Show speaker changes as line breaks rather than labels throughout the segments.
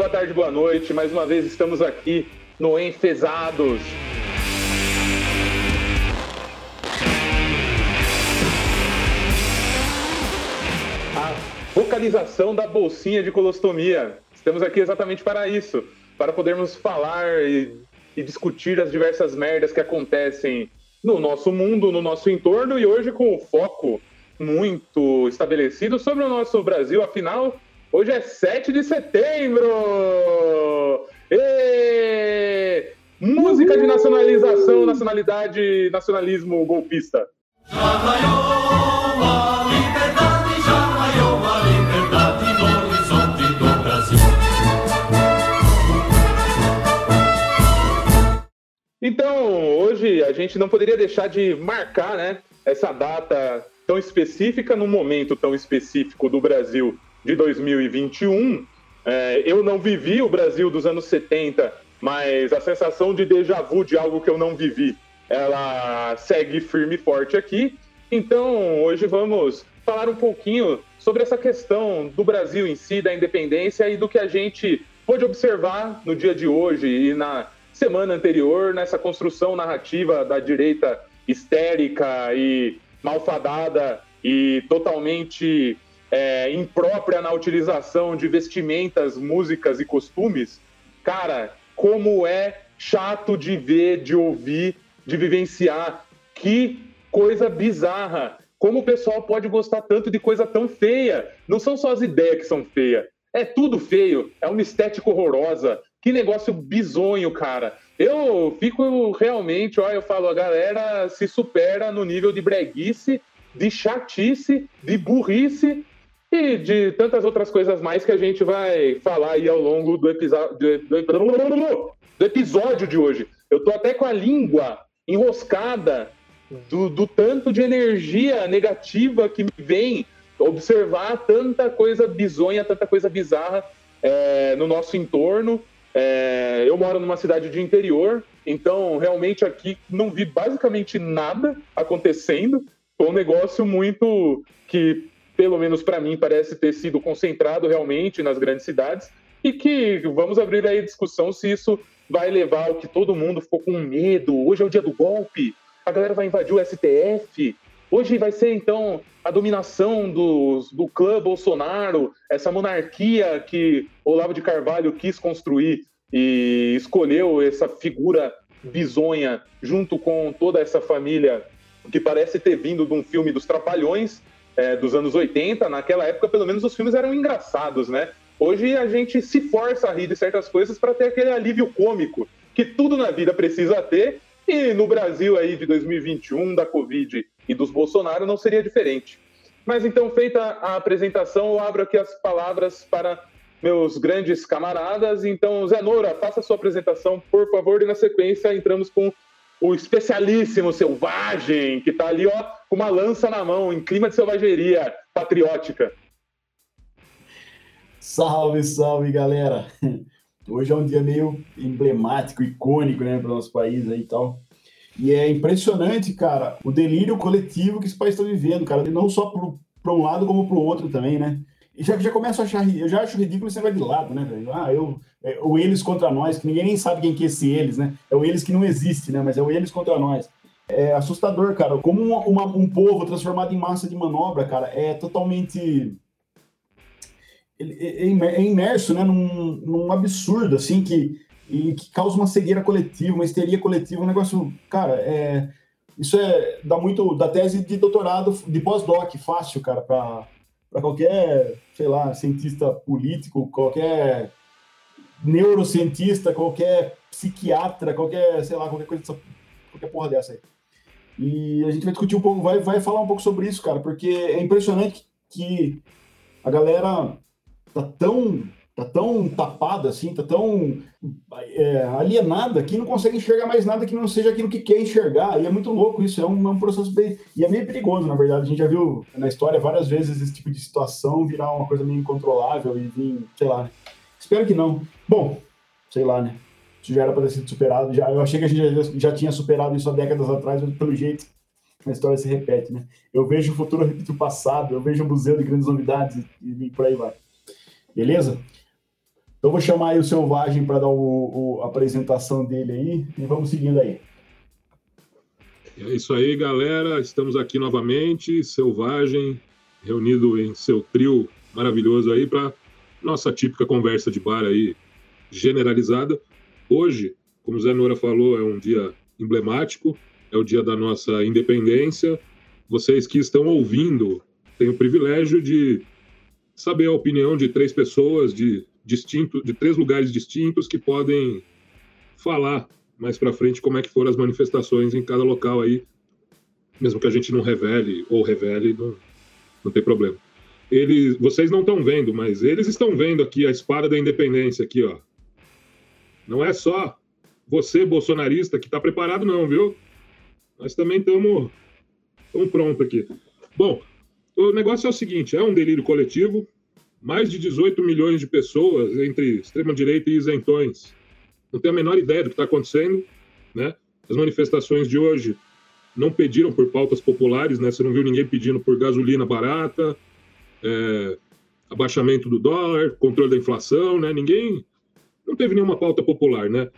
boa tarde, boa noite. Mais uma vez estamos aqui no Enfesados. A vocalização da bolsinha de colostomia. Estamos aqui exatamente para isso, para podermos falar e, e discutir as diversas merdas que acontecem no nosso mundo, no nosso entorno e hoje com o foco muito estabelecido sobre o nosso Brasil. Afinal, hoje é 7 de setembro! E... Música de nacionalização, nacionalidade, nacionalismo golpista. Então, hoje a gente não poderia deixar de marcar né, essa data tão específica, num momento tão específico do Brasil de 2021. É, eu não vivi o Brasil dos anos 70, mas a sensação de déjà vu de algo que eu não vivi, ela segue firme e forte aqui. Então, hoje vamos falar um pouquinho sobre essa questão do Brasil em si, da independência e do que a gente pôde observar no dia de hoje e na semana anterior nessa construção narrativa da direita histérica e malfadada e totalmente é, imprópria na utilização de vestimentas, músicas e costumes, cara, como é chato de ver, de ouvir, de vivenciar. Que coisa bizarra! Como o pessoal pode gostar tanto de coisa tão feia? Não são só as ideias que são feias. É tudo feio, é uma estética horrorosa, que negócio bizonho, cara. Eu fico realmente, ó, eu falo, a galera se supera no nível de breguice, de chatice, de burrice e de tantas outras coisas mais que a gente vai falar aí ao longo do, do, do, episódio de hoje. Eu tô até com a língua enroscada do, do tanto de energia negativa que me vem observar tanta coisa bizonha, tanta coisa bizarra é, no nosso entorno é, eu moro numa cidade de interior, então realmente aqui não vi basicamente nada acontecendo. Foi um negócio muito que, pelo menos para mim, parece ter sido concentrado realmente nas grandes cidades e que vamos abrir aí a discussão se isso vai levar ao que todo mundo ficou com medo. Hoje é o dia do golpe, a galera vai invadir o STF. Hoje vai ser então a dominação do, do clã Bolsonaro, essa monarquia que Olavo de Carvalho quis construir e escolheu essa figura bizonha junto com toda essa família que parece ter vindo de um filme dos Trapalhões é, dos anos 80. Naquela época, pelo menos, os filmes eram engraçados, né? Hoje a gente se força a rir de certas coisas para ter aquele alívio cômico que tudo na vida precisa ter e no Brasil aí de 2021, da Covid e dos Bolsonaro, não seria diferente. Mas então, feita a apresentação, eu abro aqui as palavras para meus grandes camaradas. Então, Zé Noura, faça a sua apresentação, por favor, e na sequência entramos com o especialíssimo selvagem, que está ali, ó, com uma lança na mão, em clima de selvageria patriótica.
Salve, salve, galera! Hoje é um dia meio emblemático, icônico, né, para o nosso país aí e tal. E é impressionante, cara, o delírio coletivo que esse país está vivendo, cara. Não só para um lado, como para o outro também, né? E já, já começo a achar, eu já acho ridículo esse negócio de lado, né? Ah, eu, é, o eles contra nós, que ninguém nem sabe quem que é esse eles, né? É o eles que não existe, né? Mas é o eles contra nós. É assustador, cara. Como uma, uma, um povo transformado em massa de manobra, cara, é totalmente é, é imerso né, num, num absurdo, assim, que, e que causa uma cegueira coletiva, uma histeria coletiva, um negócio, cara, é, isso é, dá muito, da tese de doutorado, de pós-doc, fácil, cara, para qualquer, sei lá, cientista político, qualquer neurocientista, qualquer psiquiatra, qualquer, sei lá, qualquer coisa, qualquer porra dessa aí. E a gente vai discutir um pouco, vai, vai falar um pouco sobre isso, cara, porque é impressionante que a galera tá tão tá tão tapada assim, tá tão é, alienada que não consegue enxergar mais nada que não seja aquilo que quer enxergar. E é muito louco isso, é um, é um processo bem. E é meio perigoso, na verdade. A gente já viu na história várias vezes esse tipo de situação virar uma coisa meio incontrolável e vir, sei lá. Espero que não. Bom, sei lá, né? Isso já era para ter sido superado. Já, eu achei que a gente já, já tinha superado isso há décadas atrás, mas pelo jeito a história se repete, né? Eu vejo o futuro repetir o passado, eu vejo o museu de grandes novidades e, e por aí vai. Beleza? Então vou chamar aí o Selvagem para dar o, o, a apresentação dele aí e vamos seguindo aí.
É isso aí, galera. Estamos aqui novamente, Selvagem, reunido em seu trio maravilhoso aí para nossa típica conversa de bar aí generalizada. Hoje, como o Zé Nora falou, é um dia emblemático, é o dia da nossa independência. Vocês que estão ouvindo têm o privilégio de saber a opinião de três pessoas de distinto, de três lugares distintos que podem falar mais para frente como é que foram as manifestações em cada local aí, mesmo que a gente não revele ou revele, não, não tem problema. Eles, vocês não estão vendo, mas eles estão vendo aqui a espada da independência aqui, ó. Não é só você bolsonarista que está preparado não, viu? Nós também estamos prontos aqui. Bom, o negócio é o seguinte: é um delírio coletivo. Mais de 18 milhões de pessoas entre extrema-direita e isentões não tem a menor ideia do que está acontecendo. Né? As manifestações de hoje não pediram por pautas populares, né? você não viu ninguém pedindo por gasolina barata, é, abaixamento do dólar, controle da inflação, né? ninguém. Não teve nenhuma pauta popular. Né?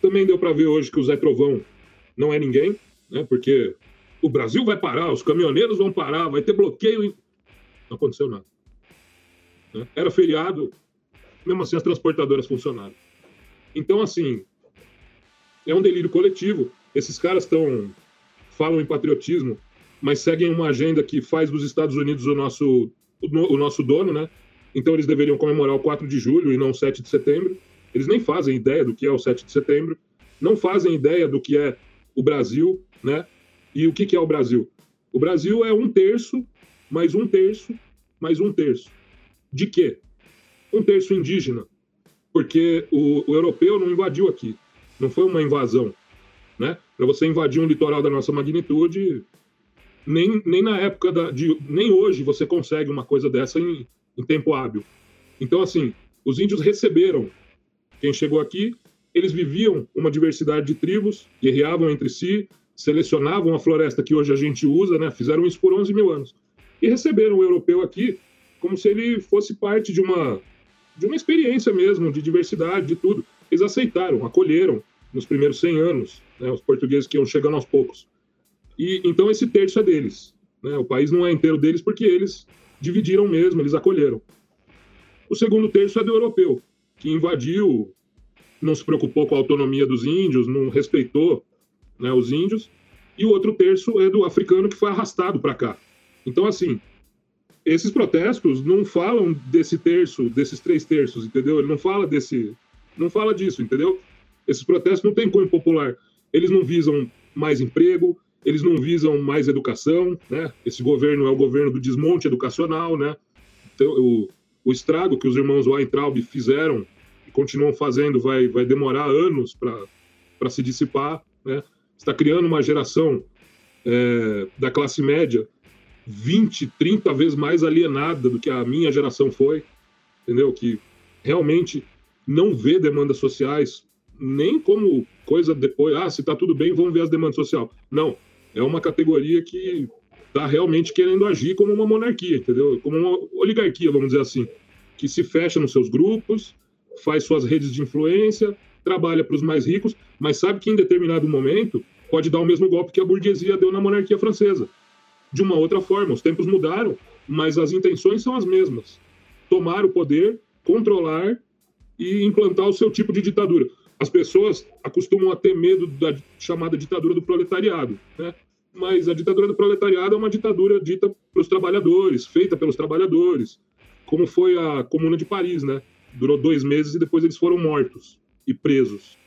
Também deu para ver hoje que o Zé Trovão não é ninguém, né? porque o Brasil vai parar, os caminhoneiros vão parar, vai ter bloqueio. Não aconteceu nada. Né? Era feriado, mesmo assim as transportadoras funcionaram. Então, assim, é um delírio coletivo. Esses caras estão falam em patriotismo, mas seguem uma agenda que faz dos Estados Unidos o nosso, o, o nosso dono, né? Então eles deveriam comemorar o 4 de julho e não o 7 de setembro. Eles nem fazem ideia do que é o 7 de setembro, não fazem ideia do que é o Brasil, né? E o que, que é o Brasil? O Brasil é um terço, mais um terço, mais um terço. De quê? Um terço indígena, porque o, o europeu não invadiu aqui, não foi uma invasão. Né? Para você invadir um litoral da nossa magnitude, nem, nem na época da, de, nem hoje você consegue uma coisa dessa em, em tempo hábil. Então, assim, os índios receberam quem chegou aqui, eles viviam uma diversidade de tribos, guerreavam entre si, selecionavam a floresta que hoje a gente usa, né? fizeram isso por 11 mil anos. E receberam o europeu aqui como se ele fosse parte de uma, de uma experiência mesmo, de diversidade, de tudo. Eles aceitaram, acolheram nos primeiros 100 anos, né? os portugueses que iam chegando aos poucos. E então esse terço é deles. Né? O país não é inteiro deles porque eles dividiram mesmo, eles acolheram. O segundo terço é do europeu, que invadiu, não se preocupou com a autonomia dos índios, não respeitou né, os índios, e o outro terço é do africano que foi arrastado para cá. Então, assim, esses protestos não falam desse terço, desses três terços, entendeu? Ele não fala desse, não fala disso, entendeu? Esses protestos não têm cunho popular. Eles não visam mais emprego, eles não visam mais educação, né? Esse governo é o governo do desmonte educacional, né? Então, o, o estrago que os irmãos Weintraub fizeram e continuam fazendo vai, vai demorar anos para se dissipar, né? Está criando uma geração é, da classe média 20, 30 vezes mais alienada do que a minha geração foi, entendeu? Que realmente não vê demandas sociais nem como coisa depois, ah, se tá tudo bem, vamos ver as demandas sociais. Não, é uma categoria que tá realmente querendo agir como uma monarquia, entendeu? Como uma oligarquia, vamos dizer assim, que se fecha nos seus grupos, faz suas redes de influência, trabalha para os mais ricos, mas sabe que em determinado momento pode dar o mesmo golpe que a burguesia deu na monarquia francesa de uma outra forma. Os tempos mudaram, mas as intenções são as mesmas: tomar o poder, controlar e implantar o seu tipo de ditadura. As pessoas acostumam a ter medo da chamada ditadura do proletariado, né? Mas a ditadura do proletariado é uma ditadura dita pelos trabalhadores, feita pelos trabalhadores, como foi a Comuna de Paris, né? Durou dois meses e depois eles foram mortos e presos.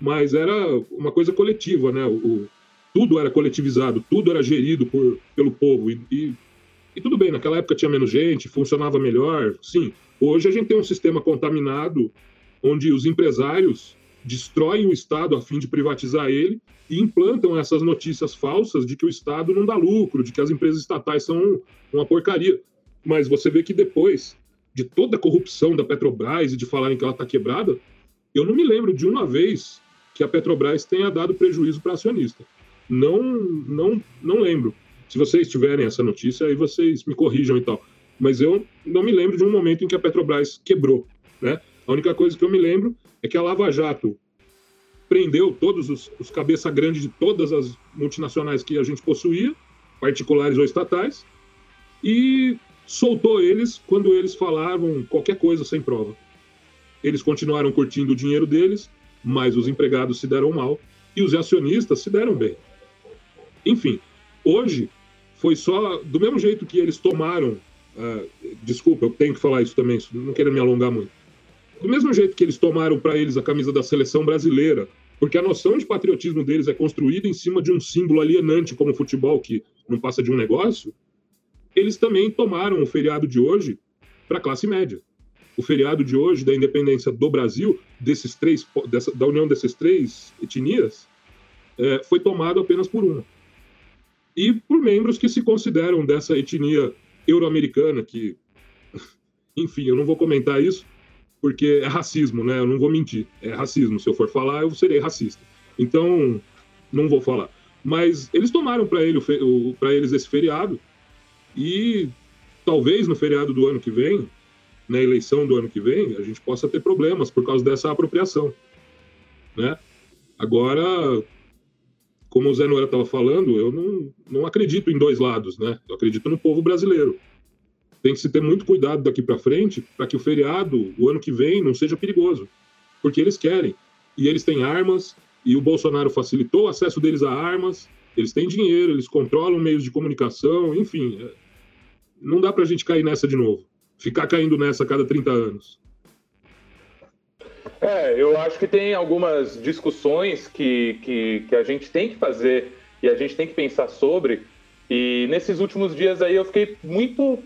Mas era uma coisa coletiva, né? O, tudo era coletivizado, tudo era gerido por, pelo povo. E, e, e, tudo bem, naquela época tinha menos gente, funcionava melhor. Sim, hoje a gente tem um sistema contaminado onde os empresários destroem o Estado a fim de privatizar ele e implantam essas notícias falsas de que o Estado não dá lucro, de que as empresas estatais são uma porcaria. Mas você vê que depois de toda a corrupção da Petrobras e de falarem que ela está quebrada, eu não me lembro de uma vez que a Petrobras tenha dado prejuízo para acionista. Não, não, não lembro. Se vocês tiverem essa notícia, aí vocês me corrijam e tal. Mas eu não me lembro de um momento em que a Petrobras quebrou, né? A única coisa que eu me lembro é que a Lava Jato prendeu todos os, os cabeça grandes de todas as multinacionais que a gente possuía, particulares ou estatais, e soltou eles quando eles falavam qualquer coisa sem prova. Eles continuaram curtindo o dinheiro deles, mas os empregados se deram mal e os acionistas se deram bem. Enfim, hoje foi só do mesmo jeito que eles tomaram. Uh, desculpa, eu tenho que falar isso também, não quero me alongar muito. Do mesmo jeito que eles tomaram para eles a camisa da seleção brasileira, porque a noção de patriotismo deles é construída em cima de um símbolo alienante como o futebol, que não passa de um negócio, eles também tomaram o feriado de hoje para a classe média. O feriado de hoje da independência do Brasil, desses três, dessa, da união dessas três etnias, é, foi tomado apenas por uma e por membros que se consideram dessa etnia euro-americana, que, enfim, eu não vou comentar isso, porque é racismo, né? Eu não vou mentir, é racismo. Se eu for falar, eu serei racista. Então, não vou falar. Mas eles tomaram para ele, eles esse feriado, e talvez no feriado do ano que vem, na eleição do ano que vem, a gente possa ter problemas por causa dessa apropriação. Né? Agora, como o Zé Noel estava falando, eu não, não acredito em dois lados, né? Eu acredito no povo brasileiro. Tem que se ter muito cuidado daqui para frente para que o feriado, o ano que vem, não seja perigoso. Porque eles querem. E eles têm armas, e o Bolsonaro facilitou o acesso deles a armas, eles têm dinheiro, eles controlam meios de comunicação, enfim. É, não dá para a gente cair nessa de novo. Ficar caindo nessa a cada 30 anos.
É, eu acho que tem algumas discussões que, que, que a gente tem que fazer e a gente tem que pensar sobre. E nesses últimos dias aí eu fiquei muito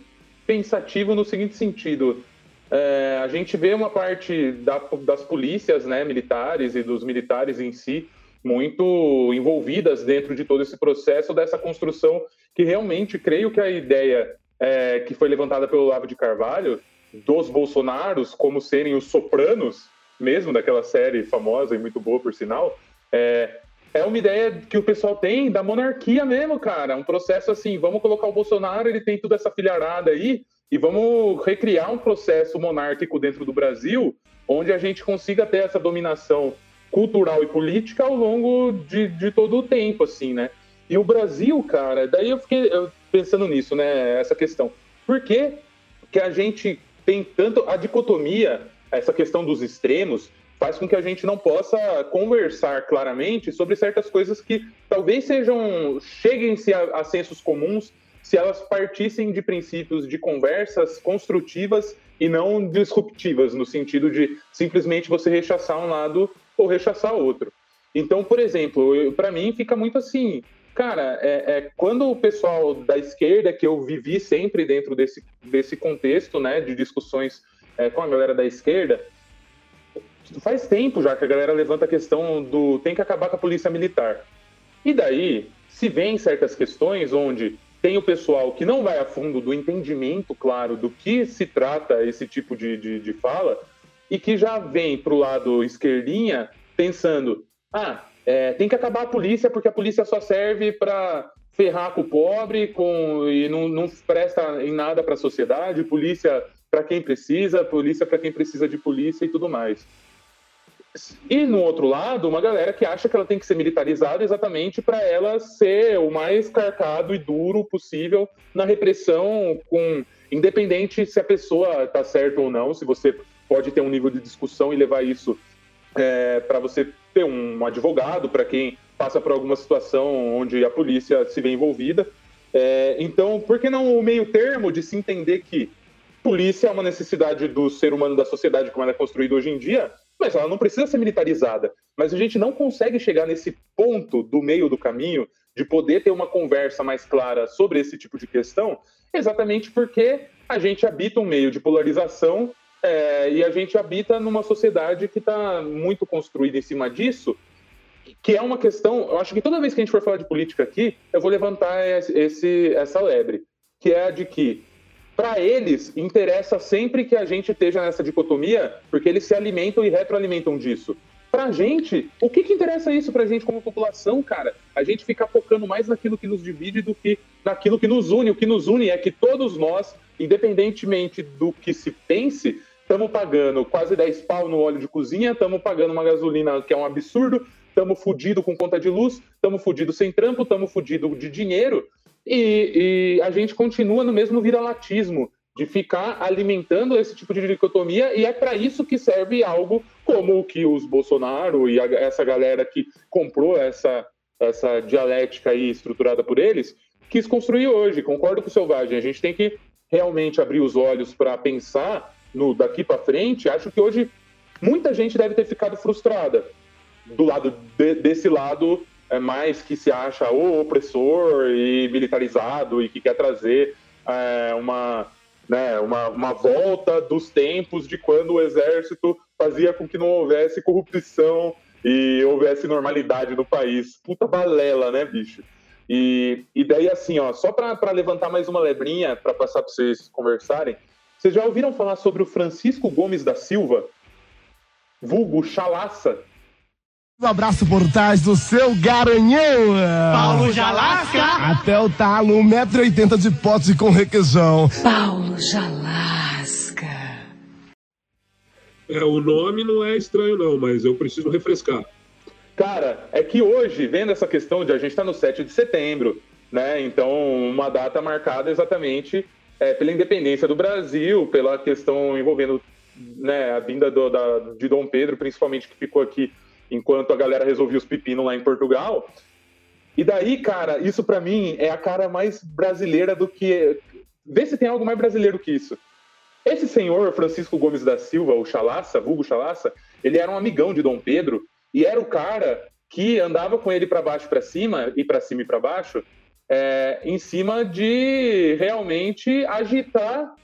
pensativo no seguinte sentido. É, a gente vê uma parte da, das polícias né, militares e dos militares em si muito envolvidas dentro de todo esse processo dessa construção que realmente creio que a ideia é, que foi levantada pelo Lavo de Carvalho dos Bolsonaros como serem os sopranos mesmo daquela série famosa e muito boa, por sinal, é, é uma ideia que o pessoal tem da monarquia mesmo, cara. Um processo assim, vamos colocar o Bolsonaro, ele tem toda essa filharada aí, e vamos recriar um processo monárquico dentro do Brasil, onde a gente consiga ter essa dominação cultural e política ao longo de, de todo o tempo, assim, né? E o Brasil, cara, daí eu fiquei pensando nisso, né? Essa questão. Por que, que a gente tem tanto a dicotomia essa questão dos extremos faz com que a gente não possa conversar claramente sobre certas coisas que talvez sejam cheguem-se a, a sensos comuns se elas partissem de princípios de conversas construtivas e não disruptivas, no sentido de simplesmente você rechaçar um lado ou rechaçar outro. Então, por exemplo, para mim fica muito assim, cara, é, é, quando o pessoal da esquerda, que eu vivi sempre dentro desse, desse contexto, né, de discussões é, com a galera da esquerda, faz tempo já que a galera levanta a questão do tem que acabar com a polícia militar. E daí se vê certas questões onde tem o pessoal que não vai a fundo do entendimento, claro, do que se trata esse tipo de, de, de fala, e que já vem para o lado esquerdinha pensando: ah, é, tem que acabar a polícia porque a polícia só serve para ferrar com o pobre com, e não, não presta em nada para a sociedade, polícia para quem precisa, polícia para quem precisa de polícia e tudo mais. E no outro lado, uma galera que acha que ela tem que ser militarizada exatamente para ela ser o mais carcado e duro possível na repressão, com independente se a pessoa está certa ou não, se você pode ter um nível de discussão e levar isso é, para você ter um advogado, para quem passa por alguma situação onde a polícia se vê envolvida. É, então, por que não o meio termo de se entender que polícia é uma necessidade do ser humano, da sociedade como ela é construída hoje em dia, mas ela não precisa ser militarizada. Mas a gente não consegue chegar nesse ponto do meio do caminho de poder ter uma conversa mais clara sobre esse tipo de questão, exatamente porque a gente habita um meio de polarização é, e a gente habita numa sociedade que está muito construída em cima disso, que é uma questão. Eu acho que toda vez que a gente for falar de política aqui, eu vou levantar esse, essa lebre, que é a de que para eles, interessa sempre que a gente esteja nessa dicotomia, porque eles se alimentam e retroalimentam disso. Para a gente, o que, que interessa isso para a gente como população, cara? A gente ficar focando mais naquilo que nos divide do que naquilo que nos une. O que nos une é que todos nós, independentemente do que se pense, estamos pagando quase 10 pau no óleo de cozinha, estamos pagando uma gasolina que é um absurdo, estamos fudido com conta de luz, estamos fudido sem trampo, estamos fudido de dinheiro, e, e, a gente continua no mesmo viralatismo de ficar alimentando esse tipo de dicotomia, e é para isso que serve algo como o que os Bolsonaro e a, essa galera que comprou essa, essa dialética aí estruturada por eles, quis construir hoje. Concordo com o Selvagem, a gente tem que realmente abrir os olhos para pensar no daqui para frente. Acho que hoje muita gente deve ter ficado frustrada do lado de, desse lado mais que se acha o opressor e militarizado e que quer trazer é, uma, né, uma, uma volta dos tempos de quando o exército fazia com que não houvesse corrupção e houvesse normalidade no país. Puta balela, né, bicho? E, e daí, assim, ó, só para levantar mais uma lebrinha, para passar para vocês conversarem, vocês já ouviram falar sobre o Francisco Gomes da Silva, vulgo Chalaça?
Um abraço por trás do seu garanhão.
Paulo Jalasca.
Até o talo, 1,80m de pote com requeijão.
Paulo Jalasca.
É, o nome não é estranho não, mas eu preciso refrescar.
Cara, é que hoje, vendo essa questão de a gente estar tá no 7 de setembro, né? Então, uma data marcada exatamente é, pela independência do Brasil, pela questão envolvendo né, a vinda do, da, de Dom Pedro, principalmente que ficou aqui enquanto a galera resolvia os pepinos lá em Portugal. E daí, cara, isso para mim é a cara mais brasileira do que. Vê se tem algo mais brasileiro que isso. Esse senhor, Francisco Gomes da Silva, o Chalaça, vulgo Chalaça, ele era um amigão de Dom Pedro e era o cara que andava com ele para baixo para cima e para cima e para baixo, é, em cima de realmente agitar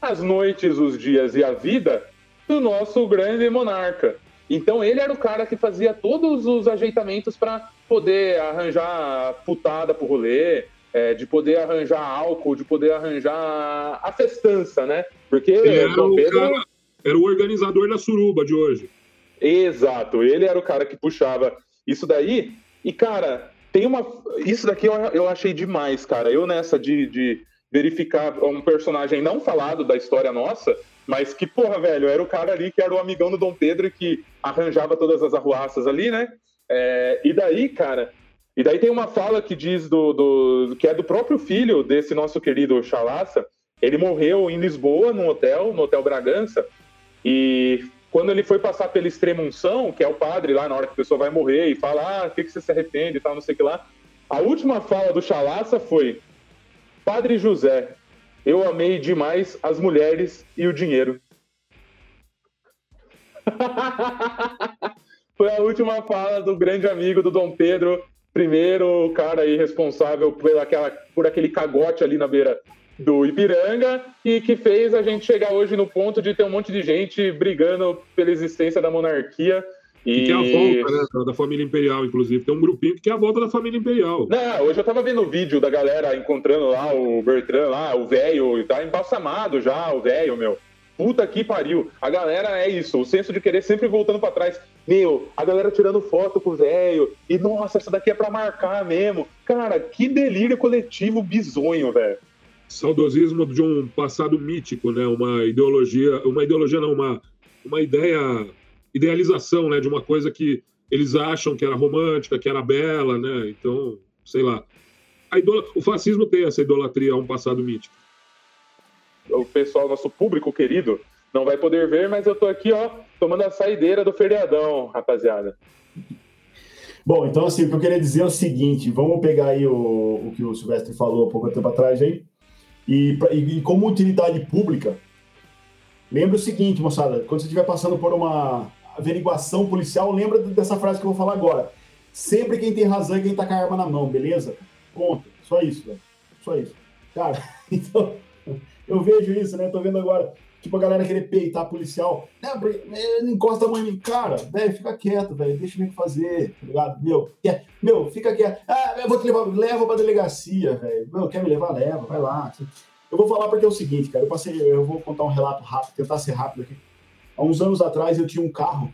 as noites, os dias e a vida do nosso grande monarca. Então ele era o cara que fazia todos os ajeitamentos para poder arranjar putada pro rolê, é, de poder arranjar álcool, de poder arranjar a festança, né? Porque
era, Dom Pedro... Cara, era o organizador da suruba de hoje.
Exato, ele era o cara que puxava isso daí. E, cara, tem uma. Isso daqui eu, eu achei demais, cara. Eu nessa de, de verificar um personagem não falado da história nossa, mas que, porra, velho, era o cara ali que era o amigão do Dom Pedro e que arranjava todas as arruaças ali, né? É, e daí, cara, e daí tem uma fala que diz do, do, que é do próprio filho desse nosso querido Chalaça. Ele morreu em Lisboa, num hotel, no Hotel Bragança, e quando ele foi passar pela extremunção, que é o padre lá na hora que a pessoa vai morrer e fala, ah, o que, que você se arrepende e tal, não sei o que lá. A última fala do Chalaça foi: Padre José, eu amei demais as mulheres e o dinheiro. Foi a última fala do grande amigo do Dom Pedro, primeiro cara aí responsável por, aquela, por aquele cagote ali na beira do Ipiranga e que fez a gente chegar hoje no ponto de ter um monte de gente brigando pela existência da monarquia
e... Que é a volta né, da família imperial, inclusive. Tem um grupinho que é a volta da família imperial.
Não, hoje eu tava vendo o vídeo da galera encontrando lá o Bertrand, lá, o velho, tá embalsamado já, o velho, meu. Puta que pariu. A galera é isso, o senso de querer sempre voltando para trás. Meu, a galera tirando foto com o velho. E nossa, essa daqui é pra marcar mesmo. Cara, que delírio coletivo bizonho, velho.
Saudosismo de um passado mítico, né? Uma ideologia, uma ideologia não, uma, uma ideia idealização, né, de uma coisa que eles acham que era romântica, que era bela, né? Então, sei lá. O fascismo tem essa idolatria a um passado mítico.
O pessoal, nosso público querido, não vai poder ver, mas eu tô aqui, ó, tomando a saideira do feriadão, rapaziada.
Bom, então assim, o que eu queria dizer é o seguinte, vamos pegar aí o, o que o Silvestre falou há pouco tempo atrás aí, e, e, e como utilidade pública, lembre o seguinte, moçada, quando você estiver passando por uma averiguação policial, lembra dessa frase que eu vou falar agora. Sempre quem tem razão é quem tá com a arma na mão, beleza? Ponto. Só isso, velho. Só isso. Cara, então, eu vejo isso, né? Tô vendo agora, tipo, a galera querer peitar policial. Não, encosta a mão em mim. Cara, velho, fica quieto, velho. Deixa eu fazer, tá ligado? Meu, quer, meu, fica quieto. Ah, eu vou te levar, leva pra delegacia, velho. Meu, quer me levar? Leva, vai lá. Eu vou falar porque é o seguinte, cara. Eu passei, eu vou contar um relato rápido, tentar ser rápido aqui. Há uns anos atrás eu tinha um carro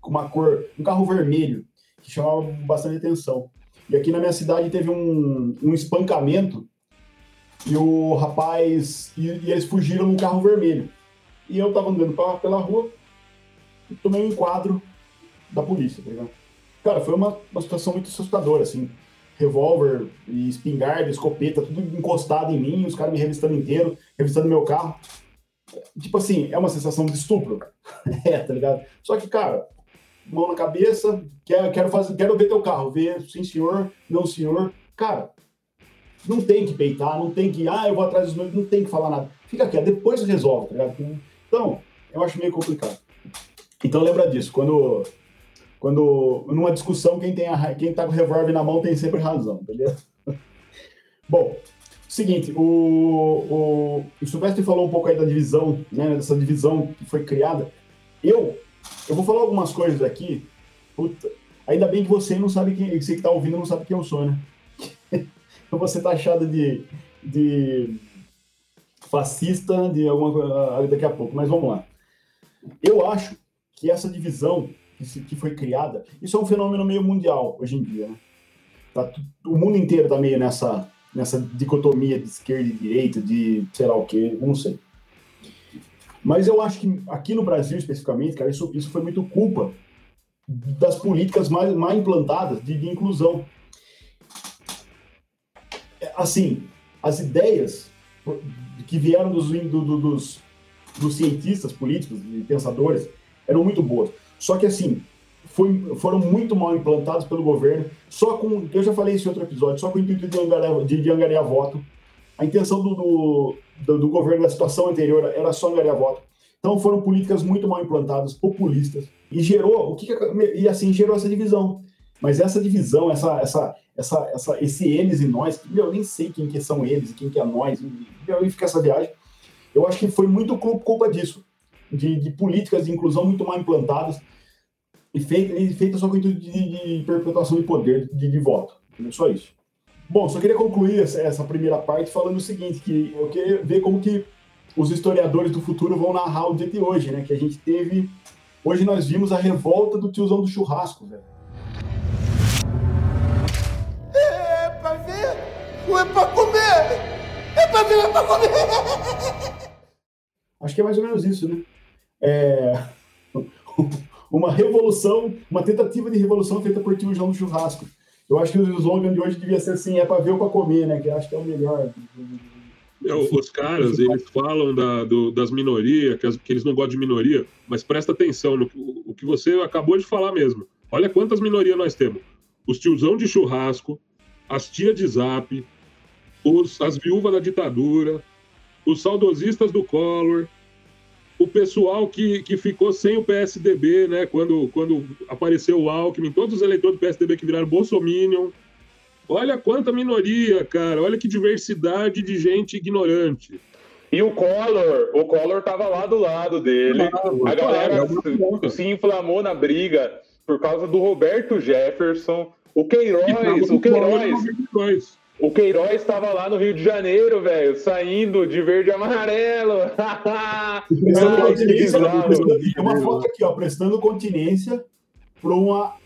com uma cor, um carro vermelho, que chamava bastante atenção. E aqui na minha cidade teve um, um espancamento e o rapaz. E, e, eles fugiram no carro vermelho. E eu tava andando pela, pela rua e tomei um enquadro da polícia, tá ligado? Cara, foi uma, uma situação muito assustadora, assim. Revólver, e espingarda, escopeta, tudo encostado em mim, os caras me revistando inteiro, revistando meu carro. Tipo assim, é uma sensação de estupro. é, tá ligado? Só que, cara, mão na cabeça, quero, quero, fazer, quero ver teu carro, ver sim senhor, não senhor. Cara, não tem que peitar, não tem que, ah, eu vou atrás dos meus, não tem que falar nada. Fica quieto, depois resolve, tá ligado? Então, eu acho meio complicado. Então lembra disso, quando quando numa discussão quem tem a, quem tá com o revólver na mão tem sempre razão, beleza? Bom, seguinte, o, o, o Silvestre falou um pouco aí da divisão, né, dessa divisão que foi criada. Eu eu vou falar algumas coisas aqui. Puta, ainda bem que você não sabe quem, você que tá ouvindo não sabe quem eu sou, né? Então você tá achado de, de fascista de alguma coisa daqui a pouco, mas vamos lá. Eu acho que essa divisão que foi criada, isso é um fenômeno meio mundial hoje em dia, né? Tá, o mundo inteiro tá meio nessa, nessa dicotomia de esquerda e direita, de sei lá o eu não sei. Mas eu acho que aqui no Brasil, especificamente, cara, isso, isso foi muito culpa das políticas mais, mais implantadas de, de inclusão. Assim, as ideias que vieram dos, do, do, dos, dos cientistas políticos e pensadores eram muito boas. Só que, assim, foi, foram muito mal implantados pelo governo, só com, eu já falei isso em outro episódio, só com o intuito de angariar, de, de angariar voto. A intenção do, do, do, do governo da situação anterior era só angariar voto. Então foram políticas muito mal implantadas, populistas, e gerou o que, e assim gerou essa divisão. Mas essa divisão, essa, essa, essa, essa, esse eles e nós, meu, eu nem sei quem que são eles e quem que é nós, e, meu, e fica essa viagem. Eu acho que foi muito culpa disso, de, de políticas de inclusão muito mal implantadas e feitas feita só com intuito de, de, perpetuação de poder, de, de voto. Só isso. Bom, só queria concluir essa, essa primeira parte falando o seguinte, que eu queria ver como que os historiadores do futuro vão narrar o dia de hoje, né? Que a gente teve. Hoje nós vimos a revolta do tiozão do churrasco, velho.
Pra ou é pra comer? É pra é pra comer?
Acho que é mais ou menos isso, né? É... uma revolução, uma tentativa de revolução feita por tiozão do churrasco. Eu acho que o slogan de hoje devia ser assim, é para ver ou para comer, né? Que acho que é o melhor.
É, os caras, eles falam da, do, das minorias, que, as, que, eles não gostam de minoria, mas presta atenção no o que você acabou de falar mesmo. Olha quantas minorias nós temos. Os tiozão de churrasco, as tia de zap, os, as viúvas da ditadura, os saudosistas do Collor, o pessoal que, que ficou sem o PSDB, né? Quando, quando apareceu o Alckmin, todos os eleitores do PSDB que viraram Bolsominion, Olha quanta minoria, cara. Olha que diversidade de gente ignorante.
E o Collor, o Collor tava lá do lado dele. Claro, a galera claro, se, se inflamou na briga por causa do Roberto Jefferson. O Queiroz, o Queiroz. O Queiroz estava lá no Rio de Janeiro, velho, saindo de verde e amarelo.
Tem uma foto aqui, ó, prestando continência para uma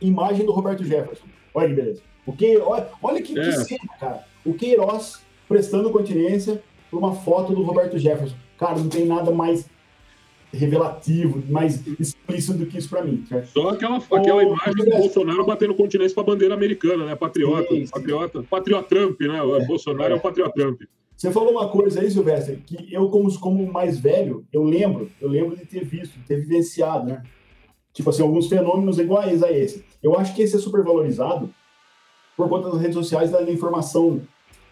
imagem do Roberto Jefferson. Olha que beleza. O que, olha, que, é. que cena, cara. O Queiroz prestando continência por uma foto do Roberto Jefferson. Cara, não tem nada mais revelativo, mais explícito do que isso para mim.
Só aquela, aquela imagem do Bolsonaro batendo continência para a bandeira americana, né? Patriota, sim, sim. patriota, patriota Trump, né? É. Bolsonaro é. é o patriota Trump.
Você falou uma coisa aí, Silvestre, que eu, como, como mais velho, eu lembro, eu lembro de ter visto, de ter vivenciado, né? Tipo assim, alguns fenômenos iguais a esse. Eu acho que esse é super valorizado por conta das redes sociais da informação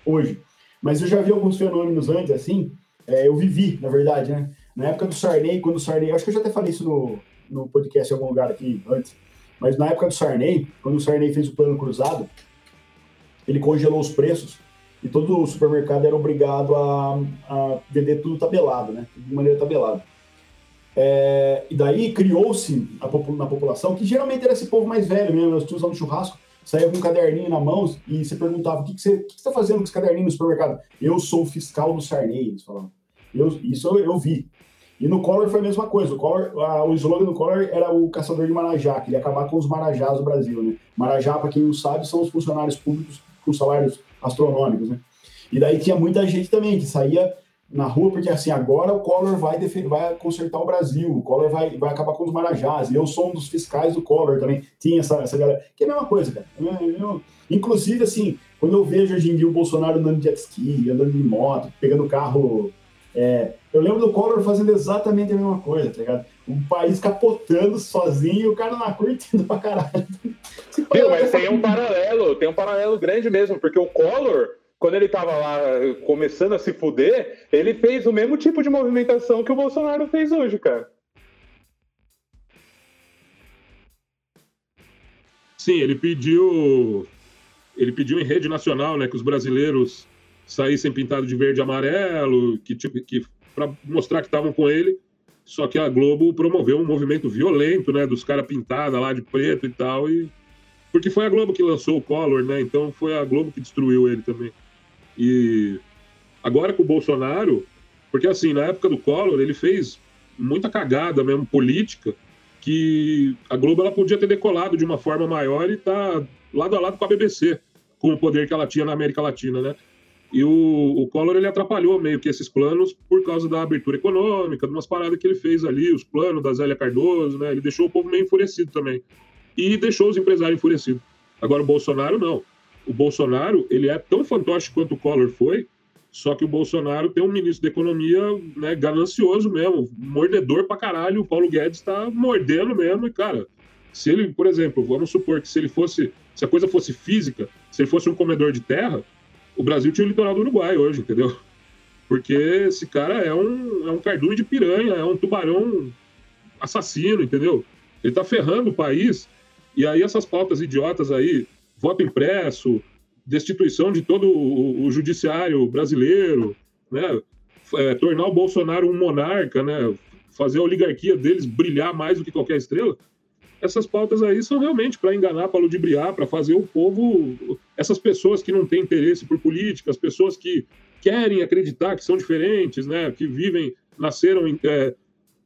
hoje. Mas eu já vi alguns fenômenos antes, assim, é, eu vivi, na verdade, né? Na época do Sarney, quando o Sarney, acho que eu já até falei isso no, no podcast em algum lugar aqui antes, mas na época do Sarney, quando o Sarney fez o plano cruzado, ele congelou os preços e todo o supermercado era obrigado a, a vender tudo tabelado, né? De maneira tabelada. É, e daí criou-se na população, que geralmente era esse povo mais velho mesmo, os tios do churrasco, saía com um caderninho na mão e você perguntava: o que, que você está fazendo com esse caderninho no supermercado? Eu sou o fiscal do Sarney, eles falavam. Eu, isso eu, eu, vi. E no Collor foi a mesma coisa. O, Collor, a, o slogan do Collor era o caçador de Marajá, que ia acabar com os Marajás do Brasil. Né? Marajá, para quem não sabe, são os funcionários públicos com salários astronômicos. Né? E daí tinha muita gente também que saía na rua, porque assim, agora o Collor vai, defender, vai consertar o Brasil, o Collor vai, vai acabar com os Marajás, e eu sou um dos fiscais do Collor também, tinha essa, essa galera, que é a mesma coisa, cara. Eu, eu, inclusive, assim, quando eu vejo hoje em dia o Bolsonaro andando de jet ski, andando de moto, pegando carro. É, eu lembro do Collor fazendo exatamente a mesma coisa, tá ligado? O país capotando sozinho e o cara na curtindo pra caralho.
Viu, mas tem um paralelo, tem um paralelo grande mesmo, porque o Collor quando ele estava lá começando a se fuder, ele fez o mesmo tipo de movimentação que o Bolsonaro fez hoje, cara.
Sim, ele pediu. Ele pediu em rede nacional, né, que os brasileiros saíssem pintados de verde e amarelo, que, tipo, que para mostrar que estavam com ele. Só que a Globo promoveu um movimento violento, né, dos caras pintados lá de preto e tal, e porque foi a Globo que lançou o Collor, né? Então foi a Globo que destruiu ele também. E agora com o Bolsonaro, porque assim, na época do Collor, ele fez muita cagada mesmo política, que a Globo ela podia ter decolado de uma forma maior e tá lado a lado com a BBC, com o poder que ela tinha na América Latina, né? E o, o Collor ele atrapalhou meio que esses planos por causa da abertura econômica, de umas paradas que ele fez ali, os planos da Zélia Cardoso, né? Ele deixou o povo meio enfurecido também. E deixou os empresários enfurecidos. Agora o Bolsonaro não o Bolsonaro ele é tão fantoche quanto o Collor foi, só que o Bolsonaro tem um ministro da Economia né, ganancioso mesmo, mordedor pra caralho. O Paulo Guedes tá mordendo mesmo. E, cara, se ele, por exemplo, vamos supor que se ele fosse, se a coisa fosse física, se ele fosse um comedor de terra, o Brasil tinha o litoral do Uruguai hoje, entendeu? Porque esse cara é um, é um cardume de piranha, é um tubarão assassino, entendeu? Ele tá ferrando o país. E aí essas pautas idiotas aí, voto impresso, destituição de todo o, o judiciário brasileiro, né? É, tornar o Bolsonaro um monarca, né? fazer a oligarquia deles brilhar mais do que qualquer estrela. Essas pautas aí são realmente para enganar, para ludibriar, para fazer o povo, essas pessoas que não têm interesse por política, as pessoas que querem acreditar que são diferentes, né? que vivem, nasceram é,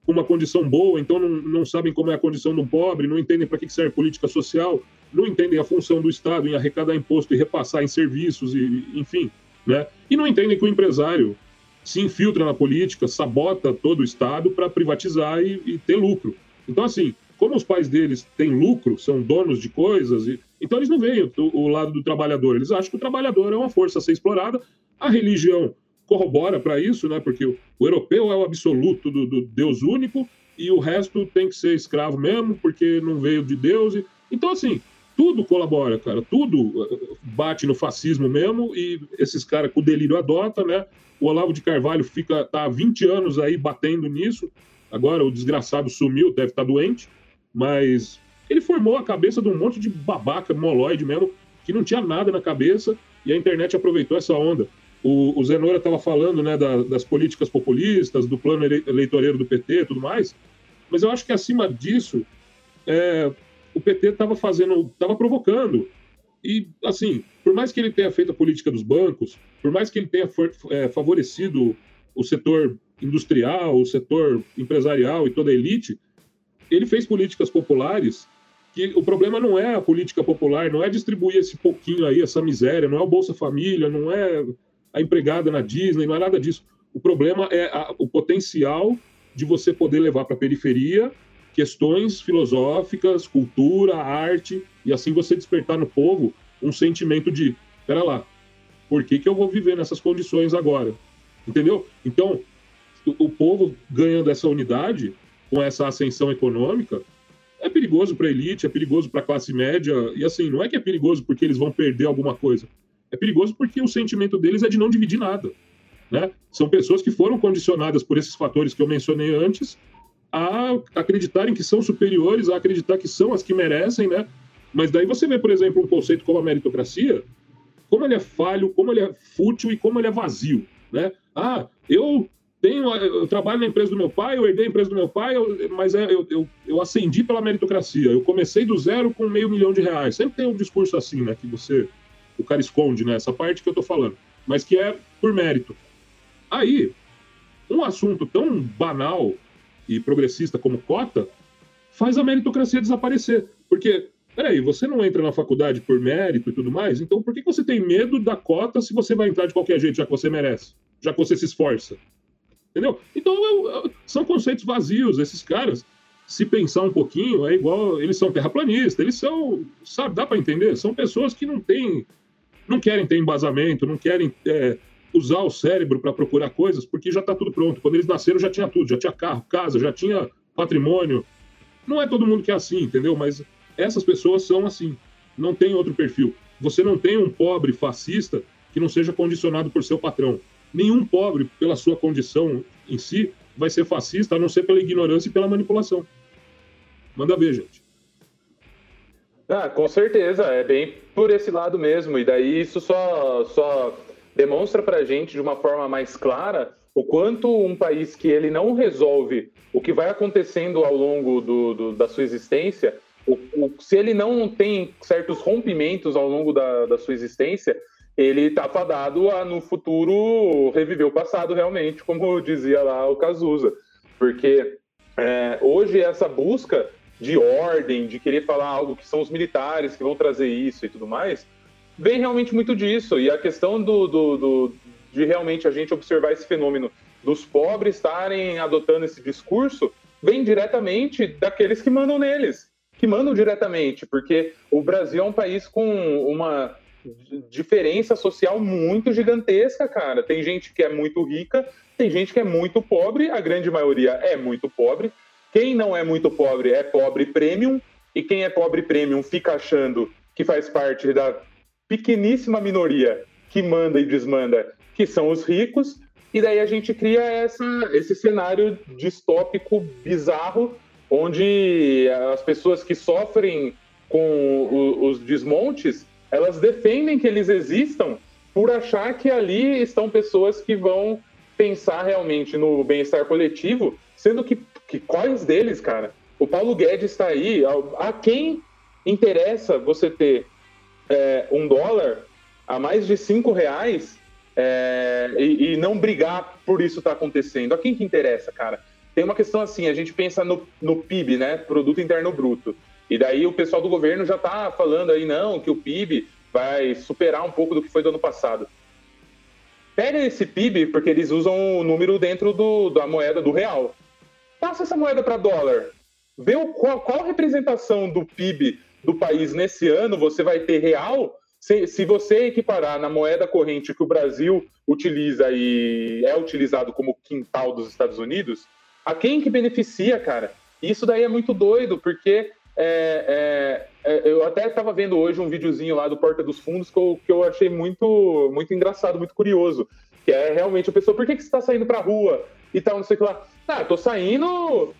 com uma condição boa, então não, não sabem como é a condição do pobre, não entendem para que serve política social, não entendem a função do Estado em arrecadar imposto e repassar em serviços, e, enfim, né? E não entendem que o empresário se infiltra na política, sabota todo o Estado para privatizar e, e, ter lucro. Então, assim, como os pais deles têm lucro, são donos de coisas, e, então eles não veem o, o lado do trabalhador. Eles acham que o trabalhador é uma força a ser explorada. A religião corrobora para isso, né? Porque o, o, europeu é o absoluto do, do, Deus único e o resto tem que ser escravo mesmo, porque não veio de Deus. E... Então, assim, tudo colabora, cara. Tudo eh, bate no fascismo mesmo e esses caras com o delírio adota, né? O Olavo de Carvalho fica tá há 20 anos aí batendo nisso. Agora o desgraçado sumiu, deve estar tá doente, mas ele formou a cabeça de um monte de babaca moloide mesmo, que não tinha nada na cabeça e a internet aproveitou essa onda. O, o Zenora estava falando né, da, das políticas populistas, do plano eleitoreiro do PT tudo mais, mas eu acho que acima disso, é, o PT estava fazendo, estava provocando. E, assim, por mais que ele tenha feito a política dos bancos, por mais que ele tenha é, favorecido o setor industrial, o setor empresarial e toda a elite, ele fez políticas populares que o problema não é a política popular, não é distribuir esse pouquinho aí, essa miséria, não é o Bolsa Família, não é a empregada na Disney, não é nada disso. O problema é a, o potencial de você poder levar para a periferia questões filosóficas, cultura, arte, e assim você despertar no povo um sentimento de: pera lá, por que, que eu vou viver nessas condições agora? Entendeu? Então, o povo ganhando essa unidade, com essa ascensão econômica, é perigoso para a elite, é perigoso para a classe média, e assim, não é que é perigoso porque eles vão perder alguma coisa, é perigoso porque o sentimento deles é de não dividir nada. Né? São pessoas que foram condicionadas por esses fatores que eu mencionei antes a acreditarem que são superiores, a acreditar que são as que merecem, né? Mas daí você vê, por exemplo, um conceito como a meritocracia, como ele é falho, como ele é fútil e como ele é vazio, né? Ah, eu tenho, eu trabalho na empresa do meu pai, eu herdei a empresa do meu pai, eu, mas é, eu, eu, eu ascendi pela meritocracia, eu comecei do zero com meio milhão de reais. Sempre tem um discurso assim, né? Que você o cara esconde, né? Essa parte que eu tô falando, mas que é por mérito. Aí, um assunto tão banal e progressista como cota faz a meritocracia desaparecer. Porque, peraí, você não entra na faculdade por mérito e tudo mais, então por que você tem medo da cota se você vai entrar de qualquer jeito, já que você merece, já que você se esforça? Entendeu? Então, eu, eu, são conceitos vazios. Esses caras, se pensar um pouquinho, é igual. Eles são terraplanistas, eles são. Sabe, dá para entender? São pessoas que não têm. Não querem ter embasamento, não querem é, usar o cérebro para procurar coisas, porque já está tudo pronto. Quando eles nasceram, já tinha tudo, já tinha carro, casa, já tinha patrimônio. Não é todo mundo que é assim, entendeu? Mas essas pessoas são assim. Não tem outro perfil. Você não tem um pobre fascista que não seja condicionado por seu patrão. Nenhum pobre, pela sua condição em si, vai ser fascista, a não ser pela ignorância e pela manipulação. Manda ver, gente.
Ah, com certeza, é bem por esse lado mesmo. E daí isso só, só demonstra para a gente de uma forma mais clara o quanto um país que ele não resolve o que vai acontecendo ao longo do, do da sua existência, o, o, se ele não tem certos rompimentos ao longo da, da sua existência, ele está fadado a, no futuro, reviver o passado realmente, como dizia lá o Cazuza. Porque é, hoje essa busca de ordem, de querer falar algo que são os militares que vão trazer isso e tudo mais, vem realmente muito disso. E a questão do, do, do de realmente a gente observar esse fenômeno dos pobres estarem adotando esse discurso vem diretamente daqueles que mandam neles, que mandam diretamente, porque o Brasil é um país com uma diferença social muito gigantesca, cara. Tem gente que é muito rica, tem gente que é muito pobre, a grande maioria é muito pobre. Quem não é muito pobre é pobre premium, e quem é pobre premium fica achando que faz parte da pequeníssima minoria que manda e desmanda, que são os ricos, e daí a gente cria essa, esse cenário distópico bizarro, onde as pessoas que sofrem com os desmontes elas defendem que eles existam por achar que ali estão pessoas que vão pensar realmente no bem-estar coletivo, sendo que, que quais deles, cara? O Paulo Guedes está aí. A, a, quem interessa você ter é, um dólar a mais de cinco reais é, e, e, não brigar por isso tá acontecendo? A quem que interessa, cara? Tem uma questão assim, a gente pensa no, no PIB, né? Produto Interno Bruto. E daí o pessoal do governo já está falando aí, não, que o PIB vai superar um pouco do que foi do ano passado. Pega esse PIB, porque eles usam o número dentro do, da moeda do real. Passa essa moeda para dólar. Vê o, qual, qual representação do PIB do país nesse ano você vai ter real. Se, se você equiparar na moeda corrente que o Brasil utiliza e é utilizado como quintal dos Estados Unidos, a quem que beneficia, cara? Isso daí é muito doido, porque é, é, é, eu até estava vendo hoje um videozinho lá do Porta dos Fundos que eu, que eu achei muito, muito engraçado, muito curioso. Que é realmente a pessoa, por que, que você está saindo pra rua e tal, não sei o que lá. Ah, tô saindo.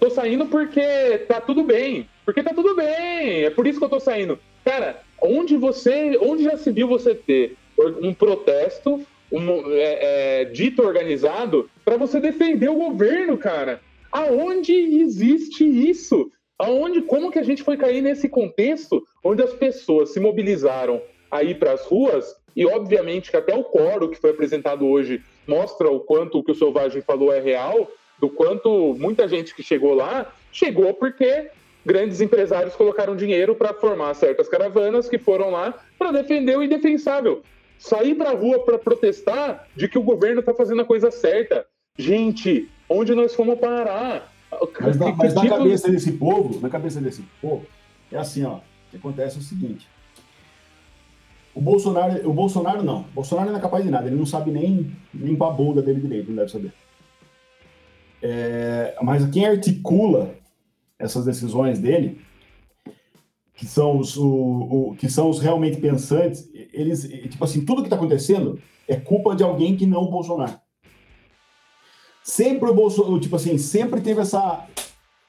Tô saindo porque tá tudo bem. Porque tá tudo bem. É por isso que eu tô saindo. Cara, onde você. Onde já se viu você ter um protesto um, é, é, dito organizado para você defender o governo, cara? Aonde existe isso? Aonde, como que a gente foi cair nesse contexto onde as pessoas se mobilizaram a ir para as ruas e obviamente que até o coro que foi apresentado hoje mostra o quanto o que o Selvagem falou é real, do quanto muita gente que chegou lá chegou porque grandes empresários colocaram dinheiro para formar certas caravanas que foram lá para defender o indefensável. Sair para a rua para protestar de que o governo está fazendo a coisa certa. Gente, onde nós fomos parar?
Mas, na, mas na cabeça desse povo, na cabeça desse povo, é assim, ó. Que acontece é o seguinte. O Bolsonaro, o Bolsonaro não. O Bolsonaro não é capaz de nada. Ele não sabe nem limpar a bunda dele direito, não deve saber. É, mas quem articula essas decisões dele, que são os, o, o, que são os realmente pensantes, eles, tipo assim, tudo que está acontecendo é culpa de alguém que não o Bolsonaro. Sempre o Bolsonaro, tipo assim, sempre teve essa,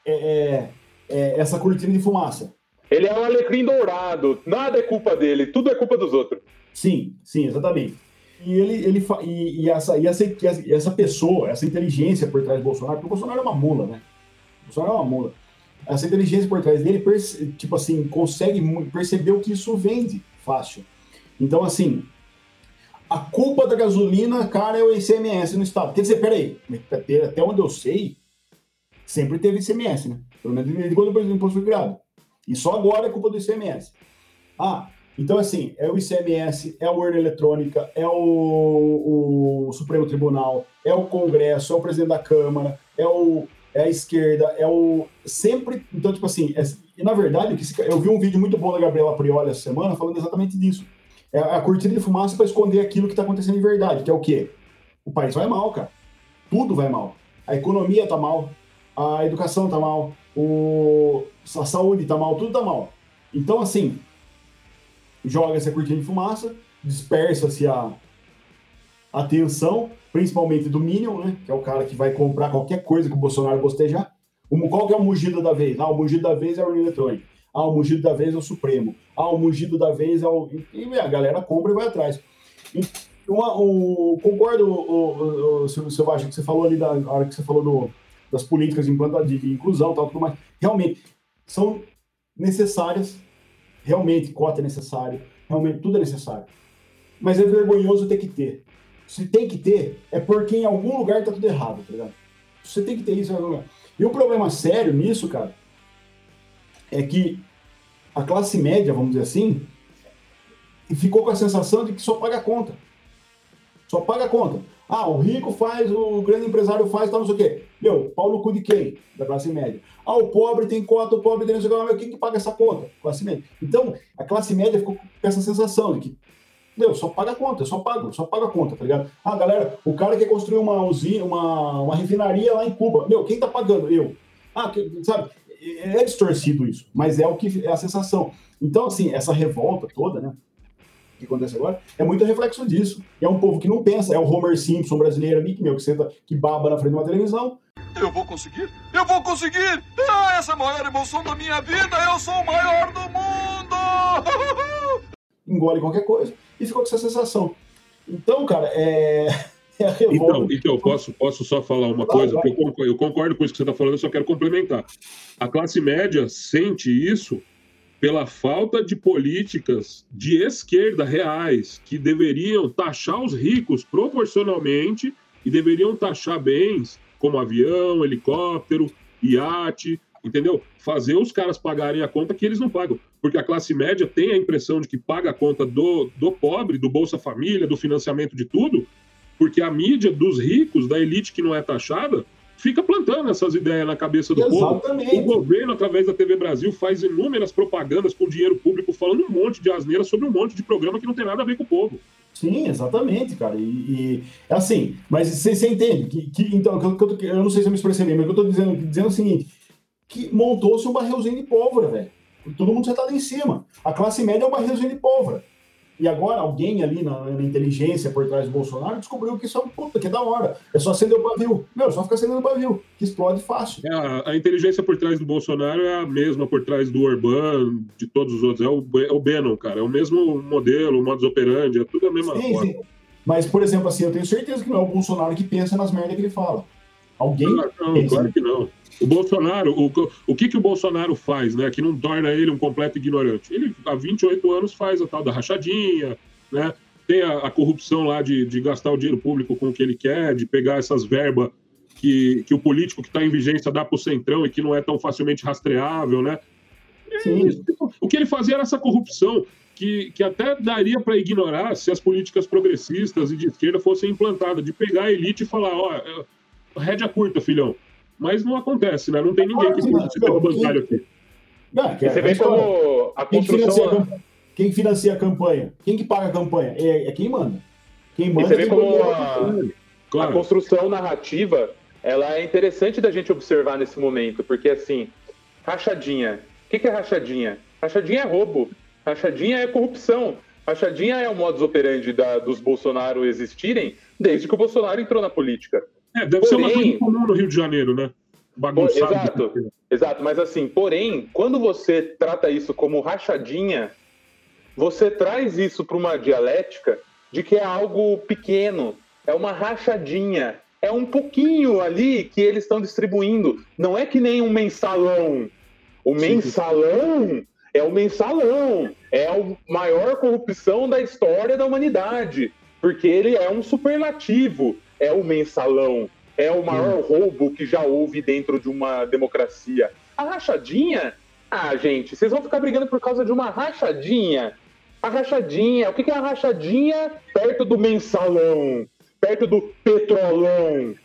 é, é, é, essa cortina de fumaça.
Ele é um alecrim dourado, nada é culpa dele, tudo é culpa dos outros.
Sim, sim, exatamente. E ele, ele e, e, essa, e, essa, e essa pessoa, essa inteligência por trás do Bolsonaro, porque o Bolsonaro é uma mula, né? O Bolsonaro é uma mula. Essa inteligência por trás dele, tipo assim, consegue perceber o que isso vende fácil. Então, assim, a culpa da gasolina, cara, é o ICMS no estado. Quer dizer, peraí, até onde eu sei, sempre teve ICMS, né? Pelo menos desde quando o imposto foi criado. E só agora é culpa do ICMS. Ah, Então, assim, é o ICMS, é a urna eletrônica, é o, o Supremo Tribunal, é o Congresso, é o presidente da Câmara, é, o, é a esquerda, é o. Sempre. Então, tipo assim, é, e na verdade, eu vi um vídeo muito bom da Gabriela Prioli essa semana falando exatamente disso. É a cortina de fumaça para esconder aquilo que está acontecendo em verdade, que é o quê? O país vai mal, cara. Tudo vai mal. A economia tá mal, a educação tá mal, o, a saúde tá mal, tudo tá mal. Então, assim, joga essa cortina de fumaça, dispersa-se a atenção, principalmente do Minion, né? Que é o cara que vai comprar qualquer coisa que o Bolsonaro bostejar. Qual que é o mugido da vez? Ah, o mugido da vez é a urna eletrônica. Ah, o mugido da vez é o Supremo. Ah, o mugido da vez é o. E a galera compra e vai atrás. E uma, concordo, o, o, o, seu Vasco, que você falou ali da hora que você falou do, das políticas de, de inclusão tal, tudo mais. Realmente, são necessárias Realmente, cota é necessário, realmente tudo é necessário. Mas é vergonhoso ter que ter. Se tem que ter, é porque em algum lugar tá tudo errado, tá ligado? Você tem que ter isso em algum lugar. E o problema sério nisso, cara, é que a classe média, vamos dizer assim, ficou com a sensação de que só paga a conta. Só paga a conta. Ah, o rico faz, o grande empresário faz, tal, não sei o quê. Meu, pau no cu de quem? Da classe média. Ah, o pobre tem cota, o pobre tem não sei o quê. Mas quem que paga essa conta? Classe média. Então, a classe média ficou com essa sensação de que, meu, só paga a conta, só paga, só paga a conta, tá ligado? Ah, galera, o cara quer construir uma usina, uma, uma refinaria lá em Cuba. Meu, quem tá pagando? Eu. Ah, que, sabe? É distorcido isso, mas é o que é a sensação. Então, assim, essa revolta toda, né? que acontece agora, é muito reflexo disso. E é um povo que não pensa, é o Homer Simpson brasileiro ali, que, meu, que senta, que baba na frente de uma televisão.
Eu vou conseguir! Eu vou conseguir! Ah, essa é a maior emoção da minha vida! Eu sou o maior do mundo!
Engole qualquer coisa e ficou com essa sensação. Então, cara, é.
É então, então posso, posso só falar uma coisa? Vai. Eu, concordo, eu concordo com isso que você está falando, eu só quero complementar. A classe média sente isso pela falta de políticas de esquerda reais que deveriam taxar os ricos proporcionalmente e deveriam taxar bens como avião, helicóptero, iate, entendeu? Fazer os caras pagarem a conta que eles não pagam. Porque a classe média tem a impressão de que paga a conta do, do pobre, do Bolsa Família, do financiamento de tudo, porque a mídia dos ricos, da elite que não é taxada, fica plantando essas ideias na cabeça do Exatamente. povo. O governo, através da TV Brasil, faz inúmeras propagandas com dinheiro público, falando um monte de asneira sobre um monte de programa que não tem nada a ver com o povo.
Sim, exatamente, cara. E, e assim, mas você, você entende que, que então, que eu, eu, não sei se eu me expressei bem, mas eu tô dizendo, dizendo o seguinte: que montou-se um barrilzinho de pólvora, velho. Todo mundo sentado em cima. A classe média é um barrilzinho de pólvora. E agora alguém ali na, na, inteligência por trás do Bolsonaro descobriu que isso é um puta, que é da hora. É só acender o pavio. Meu, é só ficar acendendo o pavio, que explode fácil.
É, a, a, inteligência por trás do Bolsonaro é a mesma por trás do Orbán, de todos os outros. É o, é o Bannon, cara. É o mesmo modelo, o modus operandi, é tudo a mesma sim, Sim.
Mas, por exemplo, assim, eu tenho certeza que não é o Bolsonaro que pensa nas merdas que ele fala. Alguém. Não,
não claro que não. O Bolsonaro, o, o que, que o Bolsonaro faz, né? Que não torna ele um completo ignorante? Ele, há 28 anos, faz a tal da rachadinha, né? Tem a, a corrupção lá de, de gastar o dinheiro público com o que ele quer, de pegar essas verbas que, que o político que está em vigência dá para o centrão e que não é tão facilmente rastreável, né? Sim. O que ele fazia era essa corrupção, que, que até daria para ignorar se as políticas progressistas e de esquerda fossem implantadas, de pegar a elite e falar, ó, rédea curta, filhão. Mas não acontece, né? Não tem ninguém que tenha sistema bancário aqui.
Não, que você vê como a construção...
Quem financia a campanha? Quem que paga a campanha? É, é quem manda. Quem manda
e você vê como a, claro. a construção narrativa ela é interessante da gente observar nesse momento, porque assim, rachadinha. O que, que é rachadinha? Rachadinha é roubo. Rachadinha é corrupção. Rachadinha é o modus operandi da, dos Bolsonaro existirem desde que o Bolsonaro entrou na política.
É, deve porém, ser uma coisa comum no Rio de Janeiro, né?
Bagunçado. Exato, exato. Mas assim, porém, quando você trata isso como rachadinha, você traz isso para uma dialética de que é algo pequeno, é uma rachadinha, é um pouquinho ali que eles estão distribuindo. Não é que nem um mensalão. O mensalão é o mensalão, é a maior corrupção da história da humanidade, porque ele é um superlativo é o mensalão, é o maior roubo que já houve dentro de uma democracia. A rachadinha, ah, gente, vocês vão ficar brigando por causa de uma rachadinha. A rachadinha, o que é a rachadinha perto do mensalão, perto do petrolão?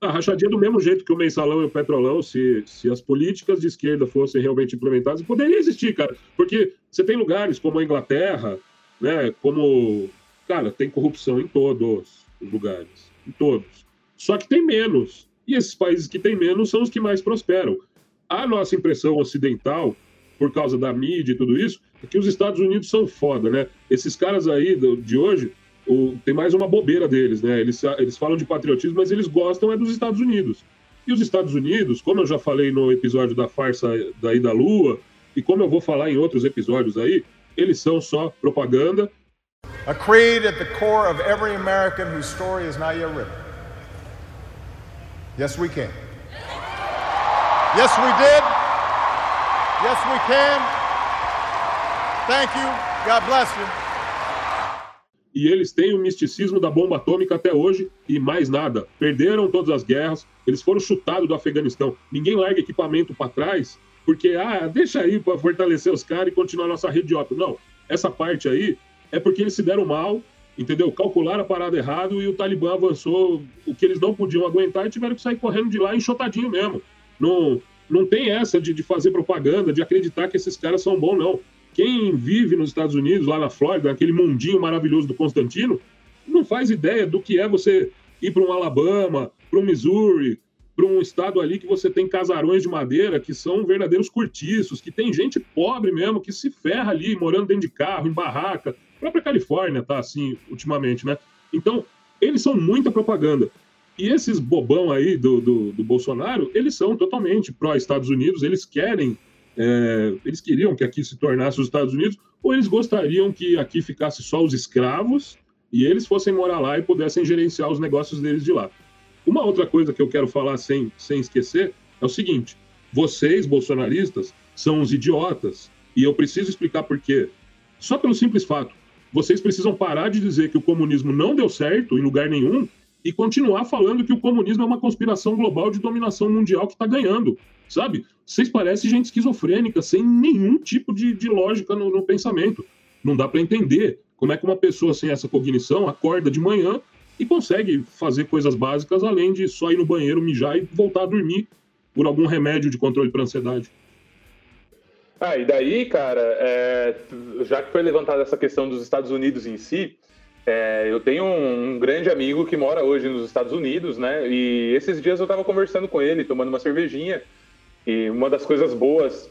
A rachadinha do mesmo jeito que o mensalão e o petrolão, se, se as políticas de esquerda fossem realmente implementadas, poderia existir, cara. Porque você tem lugares como a Inglaterra, né? Como. Cara, tem corrupção em todos os lugares. Em todos. Só que tem menos. E esses países que têm menos são os que mais prosperam. A nossa impressão ocidental, por causa da mídia e tudo isso, é que os Estados Unidos são foda, né? Esses caras aí de hoje o, tem mais uma bobeira deles, né? Eles, eles falam de patriotismo, mas eles gostam é dos Estados Unidos. E os Estados Unidos, como eu já falei no episódio da farsa daí da Lua, e como eu vou falar em outros episódios aí, eles são só propaganda.
A creed at the core of every American whose story is not yet written. Yes, we can. Yes, we did. Yes, we can. Thank you. God bless you
e eles têm o misticismo da bomba atômica até hoje e mais nada. Perderam todas as guerras, eles foram chutados do Afeganistão. Ninguém larga equipamento para trás porque, ah, deixa aí para fortalecer os caras e continuar nossa rede de ópio. Não, essa parte aí é porque eles se deram mal, entendeu? Calcularam a parada errado e o Talibã avançou o que eles não podiam aguentar e tiveram que sair correndo de lá enxotadinho mesmo. Não, não tem essa de, de fazer propaganda, de acreditar que esses caras são bons, não. Quem vive nos Estados Unidos, lá na Flórida, naquele mundinho maravilhoso do Constantino, não faz ideia do que é você ir para um Alabama, para um Missouri, para um estado ali que você tem casarões de madeira que são verdadeiros cortiços, que tem gente pobre mesmo que se ferra ali, morando dentro de carro, em barraca. Própria Califórnia tá assim ultimamente, né? Então, eles são muita propaganda. E esses bobão aí do, do, do Bolsonaro, eles são totalmente pró-Estados Unidos, eles querem é, eles queriam que aqui se tornasse os Estados Unidos, ou eles gostariam que aqui ficasse só os escravos e eles fossem morar lá e pudessem gerenciar os negócios deles de lá. Uma outra coisa que eu quero falar sem, sem esquecer é o seguinte: vocês, bolsonaristas, são os idiotas, e eu preciso explicar por quê. Só pelo simples fato, vocês precisam parar de dizer que o comunismo não deu certo em lugar nenhum e continuar falando que o comunismo é uma conspiração global de dominação mundial que está ganhando, sabe? Vocês parecem gente esquizofrênica, sem nenhum tipo de, de lógica no, no pensamento. Não dá para entender como é que uma pessoa sem essa cognição acorda de manhã e consegue fazer coisas básicas além de só ir no banheiro, mijar e voltar a dormir por algum remédio de controle para ansiedade.
Ah, e daí, cara, é, já que foi levantada essa questão dos Estados Unidos em si, é, eu tenho um, um, grande amigo que mora hoje nos Estados Unidos, né? E esses dias eu estava conversando com ele, tomando uma cervejinha. E uma das coisas boas,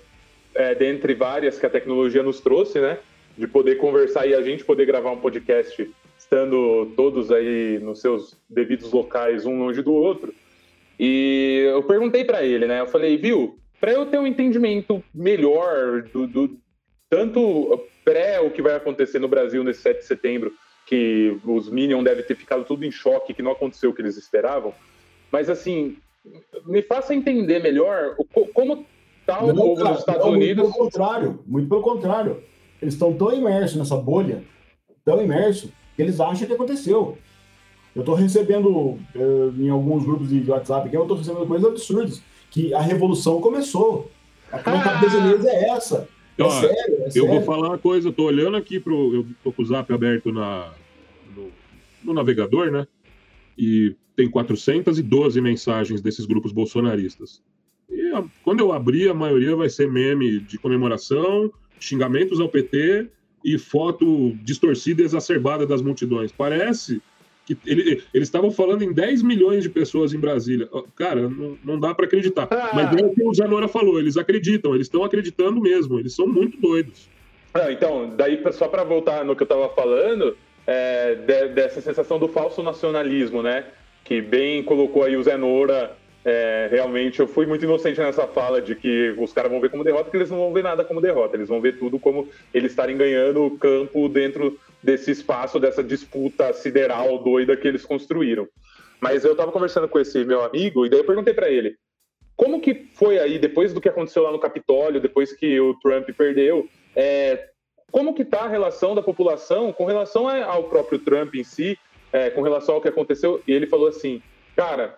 é, dentre várias que a tecnologia nos trouxe, né? De poder conversar e a gente poder gravar um podcast estando todos aí nos seus devidos locais, um longe do outro. E eu perguntei para ele, né? Eu falei, viu, para eu ter um entendimento melhor do, do tanto pré o que vai acontecer no Brasil nesse 7 de setembro, que os Minions devem ter ficado tudo em choque, que não aconteceu o que eles esperavam. Mas, assim, me faça entender melhor como está o povo nos Estados não, Unidos.
Muito pelo contrário, muito pelo contrário. Eles estão tão imersos nessa bolha, tão imersos, que eles acham que aconteceu. Eu estou recebendo uh, em alguns grupos de WhatsApp que eu estou recebendo coisas absurdas, que a revolução começou. A cabeça deles é essa. É
Ó, sério, é eu sério. vou falar uma coisa, eu tô olhando aqui pro. Eu tô com o zap aberto na, no, no navegador, né? E tem 412 mensagens desses grupos bolsonaristas. E a, quando eu abrir, a maioria vai ser meme de comemoração, xingamentos ao PT e foto distorcida e exacerbada das multidões. Parece que ele, eles estavam falando em 10 milhões de pessoas em Brasília. Cara, não, não dá para acreditar. Ah. Mas é o que o Zanora falou, eles acreditam, eles estão acreditando mesmo, eles são muito doidos.
Ah, então, daí só para voltar no que eu estava falando, é, de, dessa sensação do falso nacionalismo, né? Que bem colocou aí o Zenora é, realmente eu fui muito inocente nessa fala de que os caras vão ver como derrota, que eles não vão ver nada como derrota, eles vão ver tudo como eles estarem ganhando o campo dentro desse espaço, dessa disputa sideral doida que eles construíram. Mas eu estava conversando com esse meu amigo e daí eu perguntei para ele como que foi aí, depois do que aconteceu lá no Capitólio, depois que o Trump perdeu, é, como que está a relação da população com relação ao próprio Trump em si, é, com relação ao que aconteceu? E ele falou assim, cara,